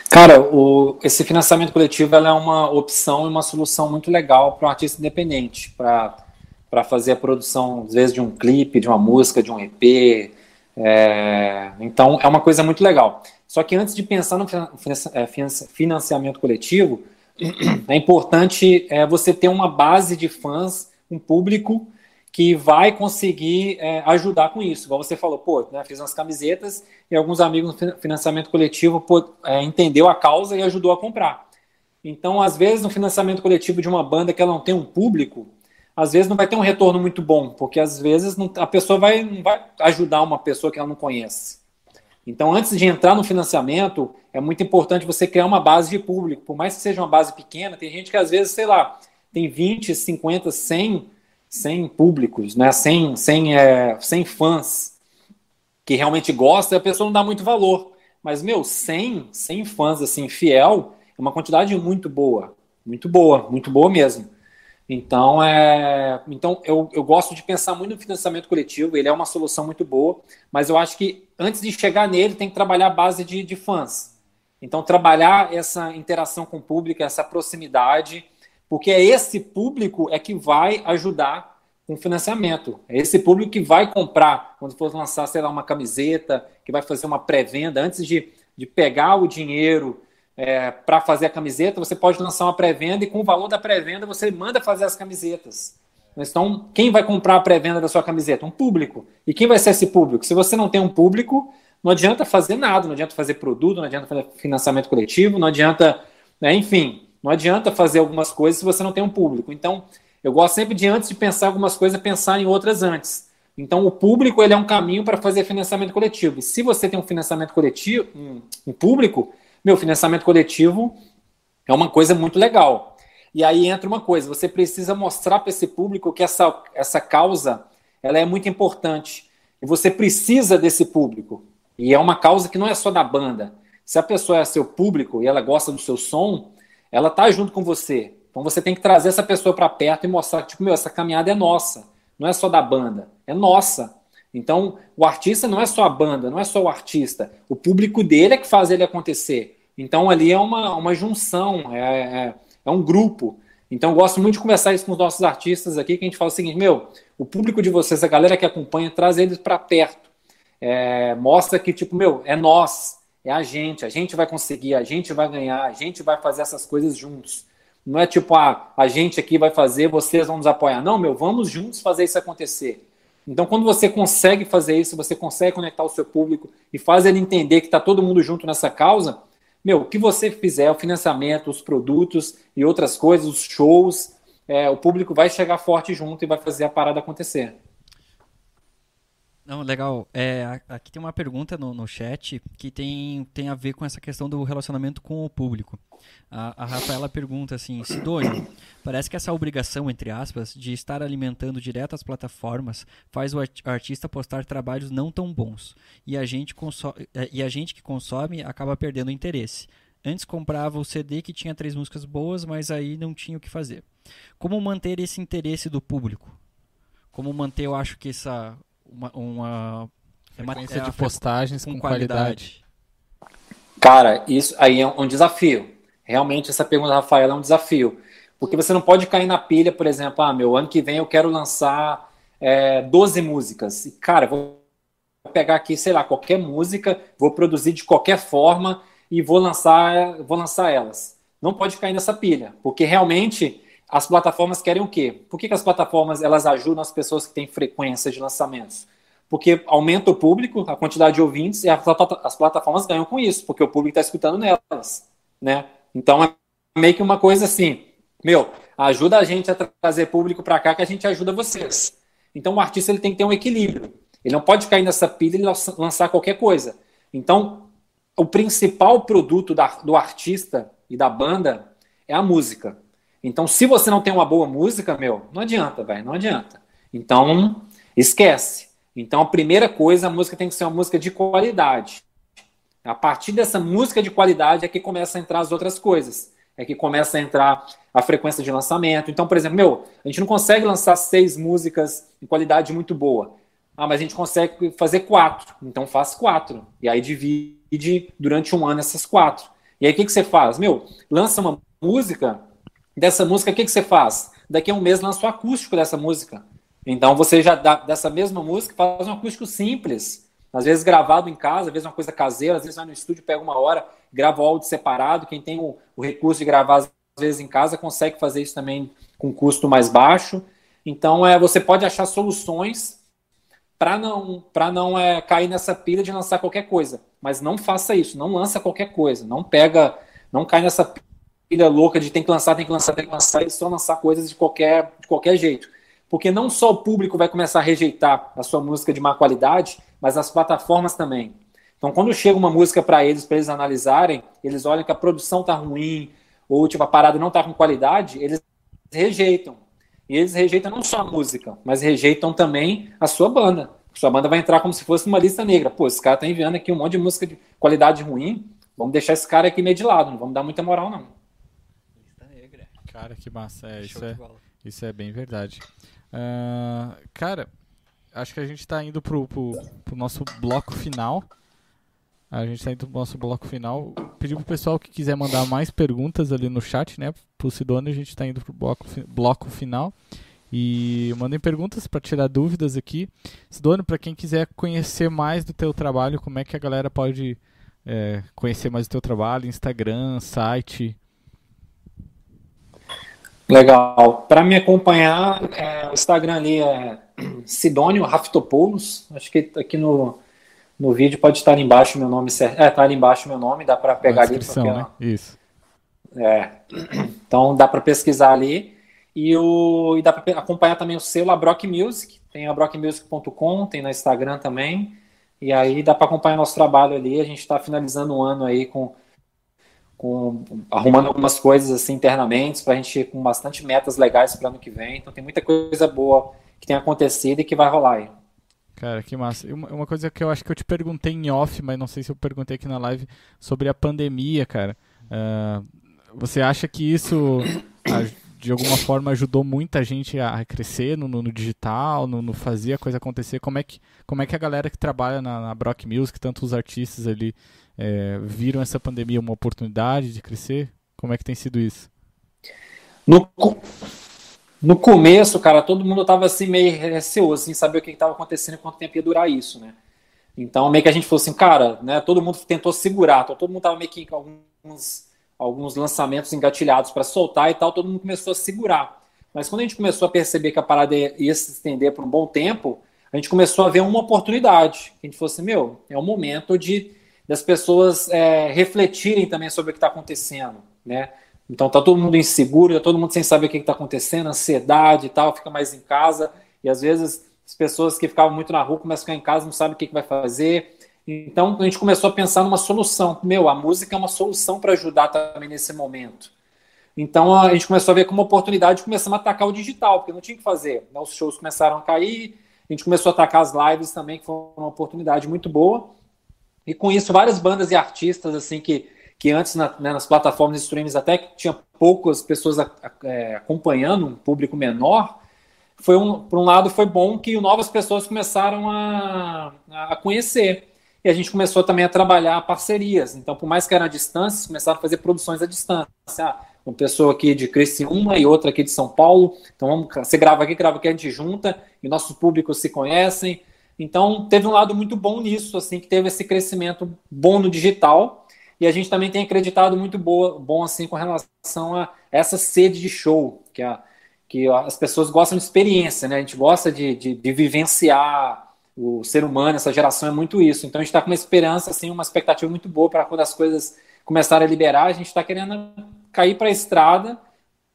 Cara, o, esse financiamento coletivo é uma opção e uma solução muito legal para um artista independente, para fazer a produção, às vezes, de um clipe, de uma música, de um EP. É, então, é uma coisa muito legal. Só que antes de pensar no é, financiamento coletivo, é importante é, você ter uma base de fãs, um público que vai conseguir é, ajudar com isso. Igual você falou, pô, né, fiz umas camisetas e alguns amigos no financiamento coletivo pô, é, entendeu a causa e ajudou a comprar. Então, às vezes, no financiamento coletivo de uma banda que ela não tem um público, às vezes não vai ter um retorno muito bom, porque às vezes não, a pessoa vai, não vai ajudar uma pessoa que ela não conhece. Então, antes de entrar no financiamento, é muito importante você criar uma base de público. Por mais que seja uma base pequena, tem gente que às vezes, sei lá, tem 20, 50, 100 sem públicos, né? sem, sem, é, sem fãs que realmente gostam, a pessoa não dá muito valor. Mas, meu, 100, 100 fãs assim, fiel, é uma quantidade muito boa. Muito boa, muito boa mesmo. Então, é, então eu, eu gosto de pensar muito no financiamento coletivo, ele é uma solução muito boa, mas eu acho que antes de chegar nele, tem que trabalhar a base de, de fãs. Então, trabalhar essa interação com o público, essa proximidade, porque é esse público é que vai ajudar com financiamento. É esse público que vai comprar quando for lançar, sei lá, uma camiseta, que vai fazer uma pré-venda. Antes de, de pegar o dinheiro é, para fazer a camiseta, você pode lançar uma pré-venda e com o valor da pré-venda você manda fazer as camisetas. Então, quem vai comprar a pré-venda da sua camiseta? Um público. E quem vai ser esse público? Se você não tem um público, não adianta fazer nada, não adianta fazer produto, não adianta fazer financiamento coletivo, não adianta, né, enfim, não adianta fazer algumas coisas se você não tem um público. Então, eu gosto sempre de, antes de pensar algumas coisas, pensar em outras antes. Então, o público ele é um caminho para fazer financiamento coletivo. Se você tem um financiamento coletivo, um, um público, meu financiamento coletivo é uma coisa muito legal. E aí entra uma coisa: você precisa mostrar para esse público que essa, essa causa ela é muito importante. E você precisa desse público. E é uma causa que não é só da banda. Se a pessoa é seu público e ela gosta do seu som, ela tá junto com você. Então você tem que trazer essa pessoa para perto e mostrar que, tipo, meu, essa caminhada é nossa, não é só da banda, é nossa. Então, o artista não é só a banda, não é só o artista. O público dele é que faz ele acontecer. Então, ali é uma, uma junção, é, é, é um grupo. Então, eu gosto muito de conversar isso com os nossos artistas aqui, que a gente fala o seguinte: meu, o público de vocês, a galera que acompanha, traz eles para perto. É, mostra que, tipo, meu, é nós é a gente, a gente vai conseguir, a gente vai ganhar, a gente vai fazer essas coisas juntos. Não é tipo, ah, a gente aqui vai fazer, vocês vão nos apoiar. Não, meu, vamos juntos fazer isso acontecer. Então, quando você consegue fazer isso, você consegue conectar o seu público e faz ele entender que está todo mundo junto nessa causa, meu, o que você fizer, o financiamento, os produtos e outras coisas, os shows, é, o público vai chegar forte junto e vai fazer a parada acontecer. Não, legal. É, aqui tem uma pergunta no, no chat que tem, tem a ver com essa questão do relacionamento com o público. A, a Rafaela pergunta assim, Sidônio, parece que essa obrigação, entre aspas, de estar alimentando direto as plataformas faz o artista postar trabalhos não tão bons e a gente, e a gente que consome acaba perdendo o interesse. Antes comprava o CD que tinha três músicas boas, mas aí não tinha o que fazer. Como manter esse interesse do público? Como manter, eu acho que essa uma, uma frequência é de postagens com, com qualidade. qualidade. Cara, isso aí é um desafio. Realmente essa pergunta da Rafaela é um desafio. Porque você não pode cair na pilha, por exemplo, ah, meu, ano que vem eu quero lançar é, 12 músicas. E, cara, vou pegar aqui, sei lá, qualquer música, vou produzir de qualquer forma e vou lançar, vou lançar elas. Não pode cair nessa pilha, porque realmente as plataformas querem o quê? Por que, que as plataformas elas ajudam as pessoas que têm frequência de lançamentos? Porque aumenta o público, a quantidade de ouvintes, e as plataformas ganham com isso, porque o público está escutando nelas, né? Então é meio que uma coisa assim, meu, ajuda a gente a trazer público para cá que a gente ajuda vocês. Então o artista ele tem que ter um equilíbrio. Ele não pode cair nessa pilha e lançar qualquer coisa. Então, o principal produto da, do artista e da banda é a música. Então, se você não tem uma boa música, meu, não adianta, velho, não adianta. Então, esquece. Então, a primeira coisa, a música tem que ser uma música de qualidade. A partir dessa música de qualidade é que começa a entrar as outras coisas. É que começa a entrar a frequência de lançamento. Então, por exemplo, meu, a gente não consegue lançar seis músicas em qualidade muito boa. Ah, mas a gente consegue fazer quatro. Então faz quatro. E aí divide durante um ano essas quatro. E aí o que, que você faz? Meu, lança uma música dessa música, o que, que você faz? Daqui a um mês lança o acústico dessa música. Então você já dá dessa mesma música, faz um acústico simples. Às vezes gravado em casa, às vezes uma coisa caseira, às vezes vai no estúdio, pega uma hora, grava o áudio separado. Quem tem o, o recurso de gravar às vezes em casa consegue fazer isso também com custo mais baixo. Então é, você pode achar soluções para não para não é, cair nessa pilha de lançar qualquer coisa. Mas não faça isso, não lança qualquer coisa, não pega, não cai nessa pilha louca de tem que lançar, tem que lançar, tem que lançar, e só lançar coisas de qualquer, de qualquer jeito. Porque não só o público vai começar a rejeitar a sua música de má qualidade, mas as plataformas também. Então, quando chega uma música para eles, para eles analisarem, eles olham que a produção tá ruim, ou tipo, a parada não tá com qualidade, eles rejeitam. E eles rejeitam não só a música, mas rejeitam também a sua banda. Sua banda vai entrar como se fosse numa lista negra. Pô, esse cara tá enviando aqui um monte de música de qualidade ruim, vamos deixar esse cara aqui meio de lado, não vamos dar muita moral, não. Cara, que massa. É, isso, é, isso é bem verdade. Uh, cara, acho que a gente está indo pro, pro, pro, nosso bloco final. A gente está indo pro nosso bloco final. Pedir pro pessoal que quiser mandar mais perguntas ali no chat, né? Pro Sidônio, a gente está indo pro bloco, bloco final. E mandem perguntas para tirar dúvidas aqui. Sidônio, para quem quiser conhecer mais do teu trabalho, como é que a galera pode é, conhecer mais do teu trabalho? Instagram, site, Legal. Para me acompanhar, é, o Instagram ali é Sidônio Raftopoulos. Acho que aqui no, no vídeo pode estar ali embaixo meu nome. É, tá ali embaixo meu nome, dá para pegar ali. Porque, né? Isso. É. Então dá para pesquisar ali. E, o, e dá para acompanhar também o selo a Brock Music. Tem a brockmusic.com, tem no Instagram também. E aí dá para acompanhar nosso trabalho ali. A gente está finalizando o ano aí com com, arrumando algumas coisas assim internamente para a gente ir com bastante metas legais para ano que vem. Então tem muita coisa boa que tem acontecido e que vai rolar aí. Cara, que massa. Uma, uma coisa que eu acho que eu te perguntei em off, mas não sei se eu perguntei aqui na live, sobre a pandemia, cara. Uh, você acha que isso, de alguma forma, ajudou muita gente a crescer no, no digital, no, no, fazer a coisa acontecer? Como é que, como é que a galera que trabalha na, na Brock Music, tanto os artistas ali, é, viram essa pandemia uma oportunidade de crescer? Como é que tem sido isso? No, no começo, cara, todo mundo tava assim meio receoso, sem saber o que estava acontecendo e quanto tempo ia durar isso, né? Então, meio que a gente falou assim, cara, né? Todo mundo tentou segurar, então todo mundo tava meio que com alguns, alguns lançamentos engatilhados para soltar e tal, todo mundo começou a segurar. Mas quando a gente começou a perceber que a parada ia se estender por um bom tempo, a gente começou a ver uma oportunidade. A gente falou assim, meu, é o momento de das pessoas é, refletirem também sobre o que está acontecendo, né? Então tá todo mundo inseguro, tá todo mundo sem saber o que está acontecendo, ansiedade e tal, fica mais em casa e às vezes as pessoas que ficavam muito na rua começam a ficar em casa, não sabem o que, que vai fazer. Então a gente começou a pensar numa solução. Meu, a música é uma solução para ajudar também nesse momento. Então a gente começou a ver como oportunidade de começar a atacar o digital, porque não tinha o que fazer. Né? Os shows começaram a cair, a gente começou a atacar as lives também, que foi uma oportunidade muito boa. E com isso, várias bandas e artistas assim que, que antes na, né, nas plataformas streams até que tinha poucas pessoas a, a, é, acompanhando, um público menor, foi um, por um lado foi bom que novas pessoas começaram a, a conhecer. E a gente começou também a trabalhar parcerias. Então, por mais que era à distância, começaram a fazer produções à distância. Ah, uma pessoa aqui de Criciúma e outra aqui de São Paulo. Então, vamos, você grava aqui, grava aqui, a gente junta e nossos públicos se conhecem. Então, teve um lado muito bom nisso, assim, que teve esse crescimento bom no digital. E a gente também tem acreditado muito boa, bom, assim, com relação a essa sede de show, que a que as pessoas gostam de experiência, né? A gente gosta de, de, de vivenciar o ser humano, essa geração é muito isso. Então a gente está com uma esperança, assim, uma expectativa muito boa para quando as coisas começarem a liberar, a gente está querendo cair para a estrada,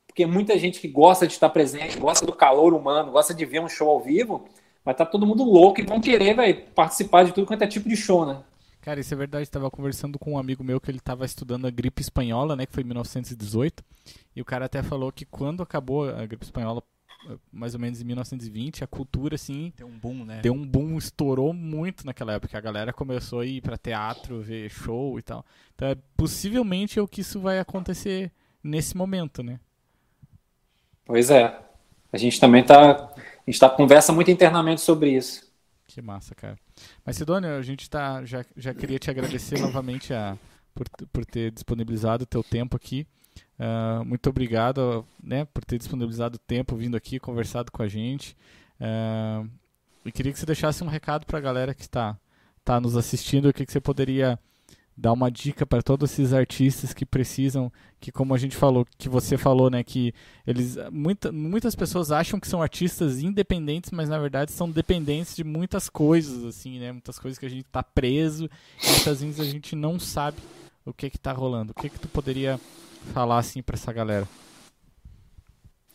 porque muita gente que gosta de estar presente, gosta do calor humano, gosta de ver um show ao vivo, vai estar tá todo mundo louco e vão querer participar de tudo quanto é tipo de show, né? Cara, isso é verdade. Estava conversando com um amigo meu que ele estava estudando a gripe espanhola, né? Que foi em 1918. E o cara até falou que quando acabou a gripe espanhola, mais ou menos em 1920, a cultura, assim... Deu um boom, né? Deu um boom, estourou muito naquela época. A galera começou a ir para teatro, ver show e tal. Então, é, possivelmente é o que isso vai acontecer nesse momento, né? Pois é. A gente também tá... A gente tá, conversa muito internamente sobre isso. Que massa, cara. Mas, Sidônia, a gente tá, já, já queria te agradecer novamente a, por, por ter disponibilizado o teu tempo aqui. Uh, muito obrigado né, por ter disponibilizado o tempo, vindo aqui, conversado com a gente. Uh, e queria que você deixasse um recado para a galera que está tá nos assistindo, o que, que você poderia dar uma dica para todos esses artistas que precisam, que como a gente falou, que você falou, né, que eles muita, muitas pessoas acham que são artistas independentes, mas na verdade são dependentes de muitas coisas assim, né, muitas coisas que a gente está preso, e muitas vezes a gente não sabe o que que tá rolando. O que que tu poderia falar assim para essa galera?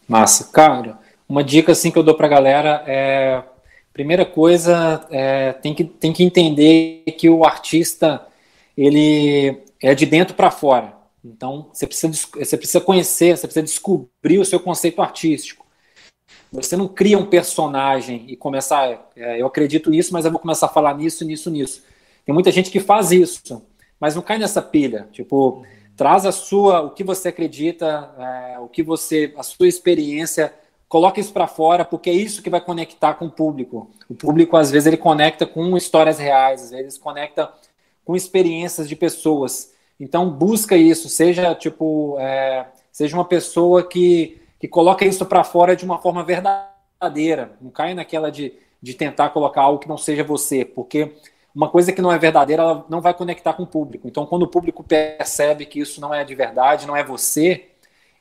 Massa, cara, uma dica assim que eu dou para a galera é primeira coisa é, tem que tem que entender que o artista ele é de dentro para fora. Então, você precisa, você precisa conhecer, você precisa descobrir o seu conceito artístico. Você não cria um personagem e começar, é, eu acredito nisso, mas eu vou começar a falar nisso, nisso, nisso. Tem muita gente que faz isso, mas não cai nessa pilha. Tipo, traz a sua, o que você acredita, é, o que você, a sua experiência, coloca isso para fora, porque é isso que vai conectar com o público. O público, às vezes, ele conecta com histórias reais, às vezes conecta com experiências de pessoas. Então busca isso, seja tipo, é, seja uma pessoa que, que coloca isso para fora de uma forma verdadeira. Não cai naquela de, de tentar colocar algo que não seja você, porque uma coisa que não é verdadeira, ela não vai conectar com o público. Então, quando o público percebe que isso não é de verdade, não é você,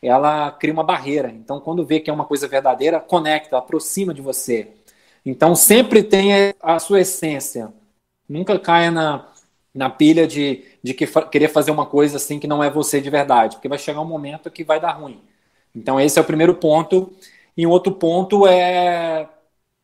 ela cria uma barreira. Então, quando vê que é uma coisa verdadeira, conecta, aproxima de você. Então, sempre tenha a sua essência. Nunca caia na, na pilha de, de que querer fazer uma coisa assim que não é você de verdade, porque vai chegar um momento que vai dar ruim. Então esse é o primeiro ponto. E um outro ponto é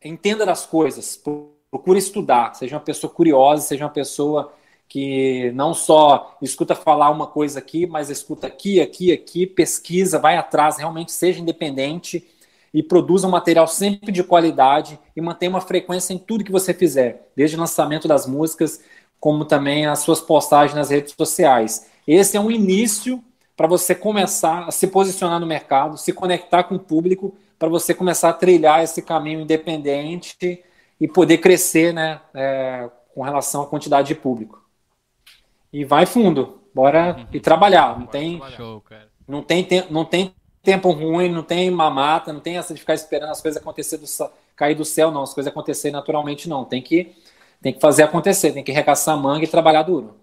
entenda das coisas, procure estudar, seja uma pessoa curiosa, seja uma pessoa que não só escuta falar uma coisa aqui, mas escuta aqui, aqui, aqui, pesquisa, vai atrás, realmente seja independente e produza um material sempre de qualidade e mantenha uma frequência em tudo que você fizer, desde o lançamento das músicas, como também as suas postagens nas redes sociais. Esse é um início para você começar a se posicionar no mercado, se conectar com o público, para você começar a trilhar esse caminho independente e poder crescer né, é, com relação à quantidade de público. E vai fundo, bora uhum. e trabalhar. Não tem, Show, não, tem não tem tempo ruim, não tem mamata, não tem essa de ficar esperando as coisas acontecer do, cair do céu, não. As coisas acontecerem naturalmente, não. Tem que tem que fazer acontecer, tem que recaçar a manga e trabalhar duro.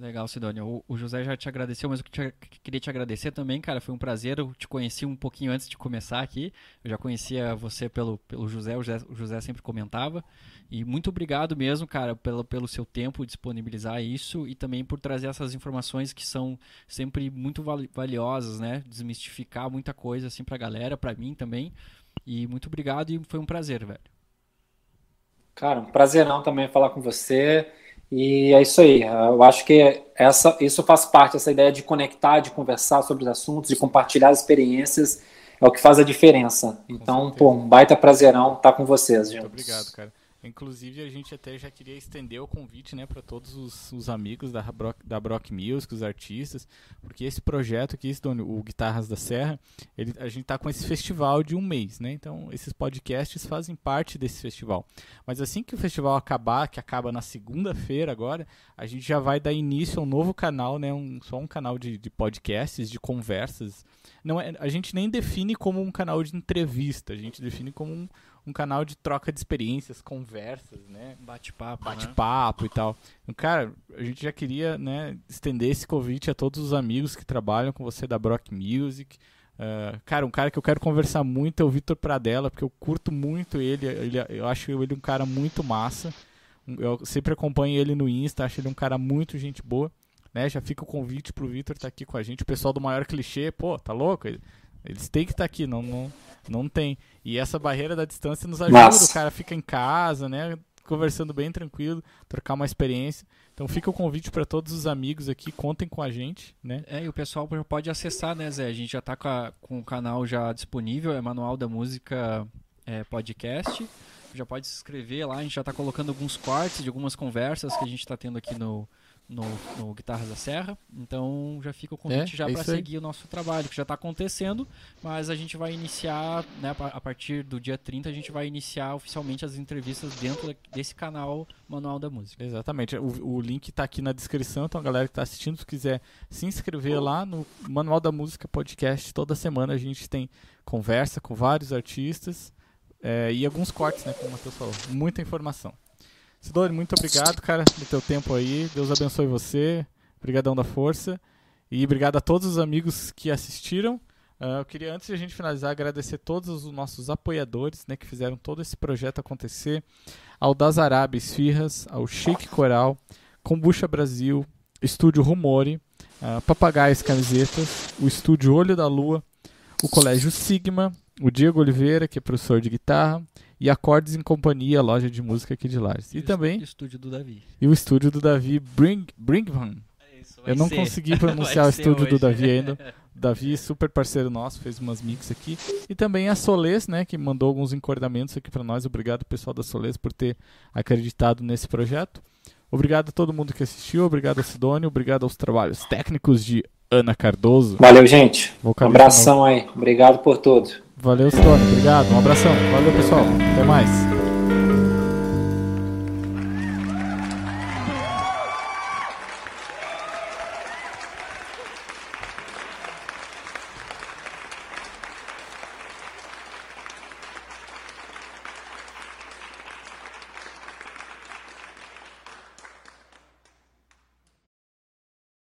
Legal, Sidônia. O, o, José já te agradeceu, mas eu te, queria te agradecer também, cara. Foi um prazer. Eu te conheci um pouquinho antes de começar aqui. Eu já conhecia você pelo, pelo José, o José, o José sempre comentava. E muito obrigado mesmo, cara, pelo, pelo seu tempo disponibilizar isso e também por trazer essas informações que são sempre muito valiosas, né? Desmistificar muita coisa assim pra galera, pra mim também. E muito obrigado e foi um prazer, velho. Cara, um prazerão também falar com você. E é isso aí. Eu acho que essa, isso faz parte, essa ideia de conectar, de conversar sobre os assuntos, de compartilhar as experiências, é o que faz a diferença. Então, pô, um baita prazerão estar com vocês, gente. Muito obrigado, cara. Inclusive, a gente até já queria estender o convite né, para todos os, os, amigos da Brock, da Brock Music, os artistas, porque esse projeto aqui, esse, o Guitarras da Serra, ele, a gente está com esse festival de um mês, né? Então, esses podcasts fazem parte desse festival. Mas assim que o festival acabar, que acaba na segunda-feira agora, a gente já vai dar início a um novo canal, né? Um, só um canal de, de podcasts, de conversas. Não é, a gente nem define como um canal de entrevista, a gente define como um um canal de troca de experiências, conversas, né? Bate-papo. Bate-papo né? e tal. Então, cara, a gente já queria né, estender esse convite a todos os amigos que trabalham com você da Brock Music. Uh, cara, um cara que eu quero conversar muito é o Vitor Pradella, porque eu curto muito ele, ele. Eu acho ele um cara muito massa. Eu sempre acompanho ele no Insta, acho ele um cara muito gente boa. Né, já fica o convite pro Vitor estar tá aqui com a gente. O pessoal do Maior Clichê, pô, tá louco? Eles têm que estar tá aqui, não, não, não tem. E essa barreira da distância nos ajuda, Nossa. o cara fica em casa, né? Conversando bem tranquilo, trocar uma experiência. Então fica o convite para todos os amigos aqui, contem com a gente, né? É, e o pessoal pode acessar, né, Zé? A gente já está com, com, o canal já disponível, é Manual da Música é, Podcast. Já pode se inscrever lá, a gente já está colocando alguns cortes de algumas conversas que a gente está tendo aqui no, no, no Guitarras da Serra. Então já fica o convite é, já é para seguir o nosso trabalho, que já está acontecendo, mas a gente vai iniciar, né, a partir do dia 30, a gente vai iniciar oficialmente as entrevistas dentro desse canal Manual da Música. Exatamente. O, o link está aqui na descrição, então a galera que está assistindo, se quiser se inscrever lá no Manual da Música Podcast, toda semana a gente tem conversa com vários artistas. É, e alguns cortes, né, como o Matheus falou. Muita informação. Sidone, muito obrigado, cara, do teu tempo aí. Deus abençoe você. Obrigadão da força. E obrigado a todos os amigos que assistiram. Uh, eu queria, antes de a gente finalizar, agradecer todos os nossos apoiadores né, que fizeram todo esse projeto acontecer. Ao Das Arábias Firras, ao Shake Coral, Combucha Brasil, Estúdio Rumore, uh, Papagaios Camisetas, o Estúdio Olho da Lua, o Colégio Sigma, o Diego Oliveira, que é professor de guitarra, e Acordes em Companhia, loja de música aqui de Lares. E, e também. O estúdio do Davi. E o estúdio do Davi Bring, Brinkman. É Eu não ser. consegui pronunciar o estúdio hoje. do Davi ainda. Davi, super parceiro nosso, fez umas mix aqui. E também a Soles, né, que mandou alguns encordamentos aqui para nós. Obrigado, pessoal da Soles, por ter acreditado nesse projeto. Obrigado a todo mundo que assistiu, obrigado a Sidônio, obrigado aos trabalhos técnicos de Ana Cardoso. Valeu, gente. Um abração aí. Obrigado por tudo. Valeu, Sidônio. Obrigado. Um abração. Valeu, pessoal. Até mais.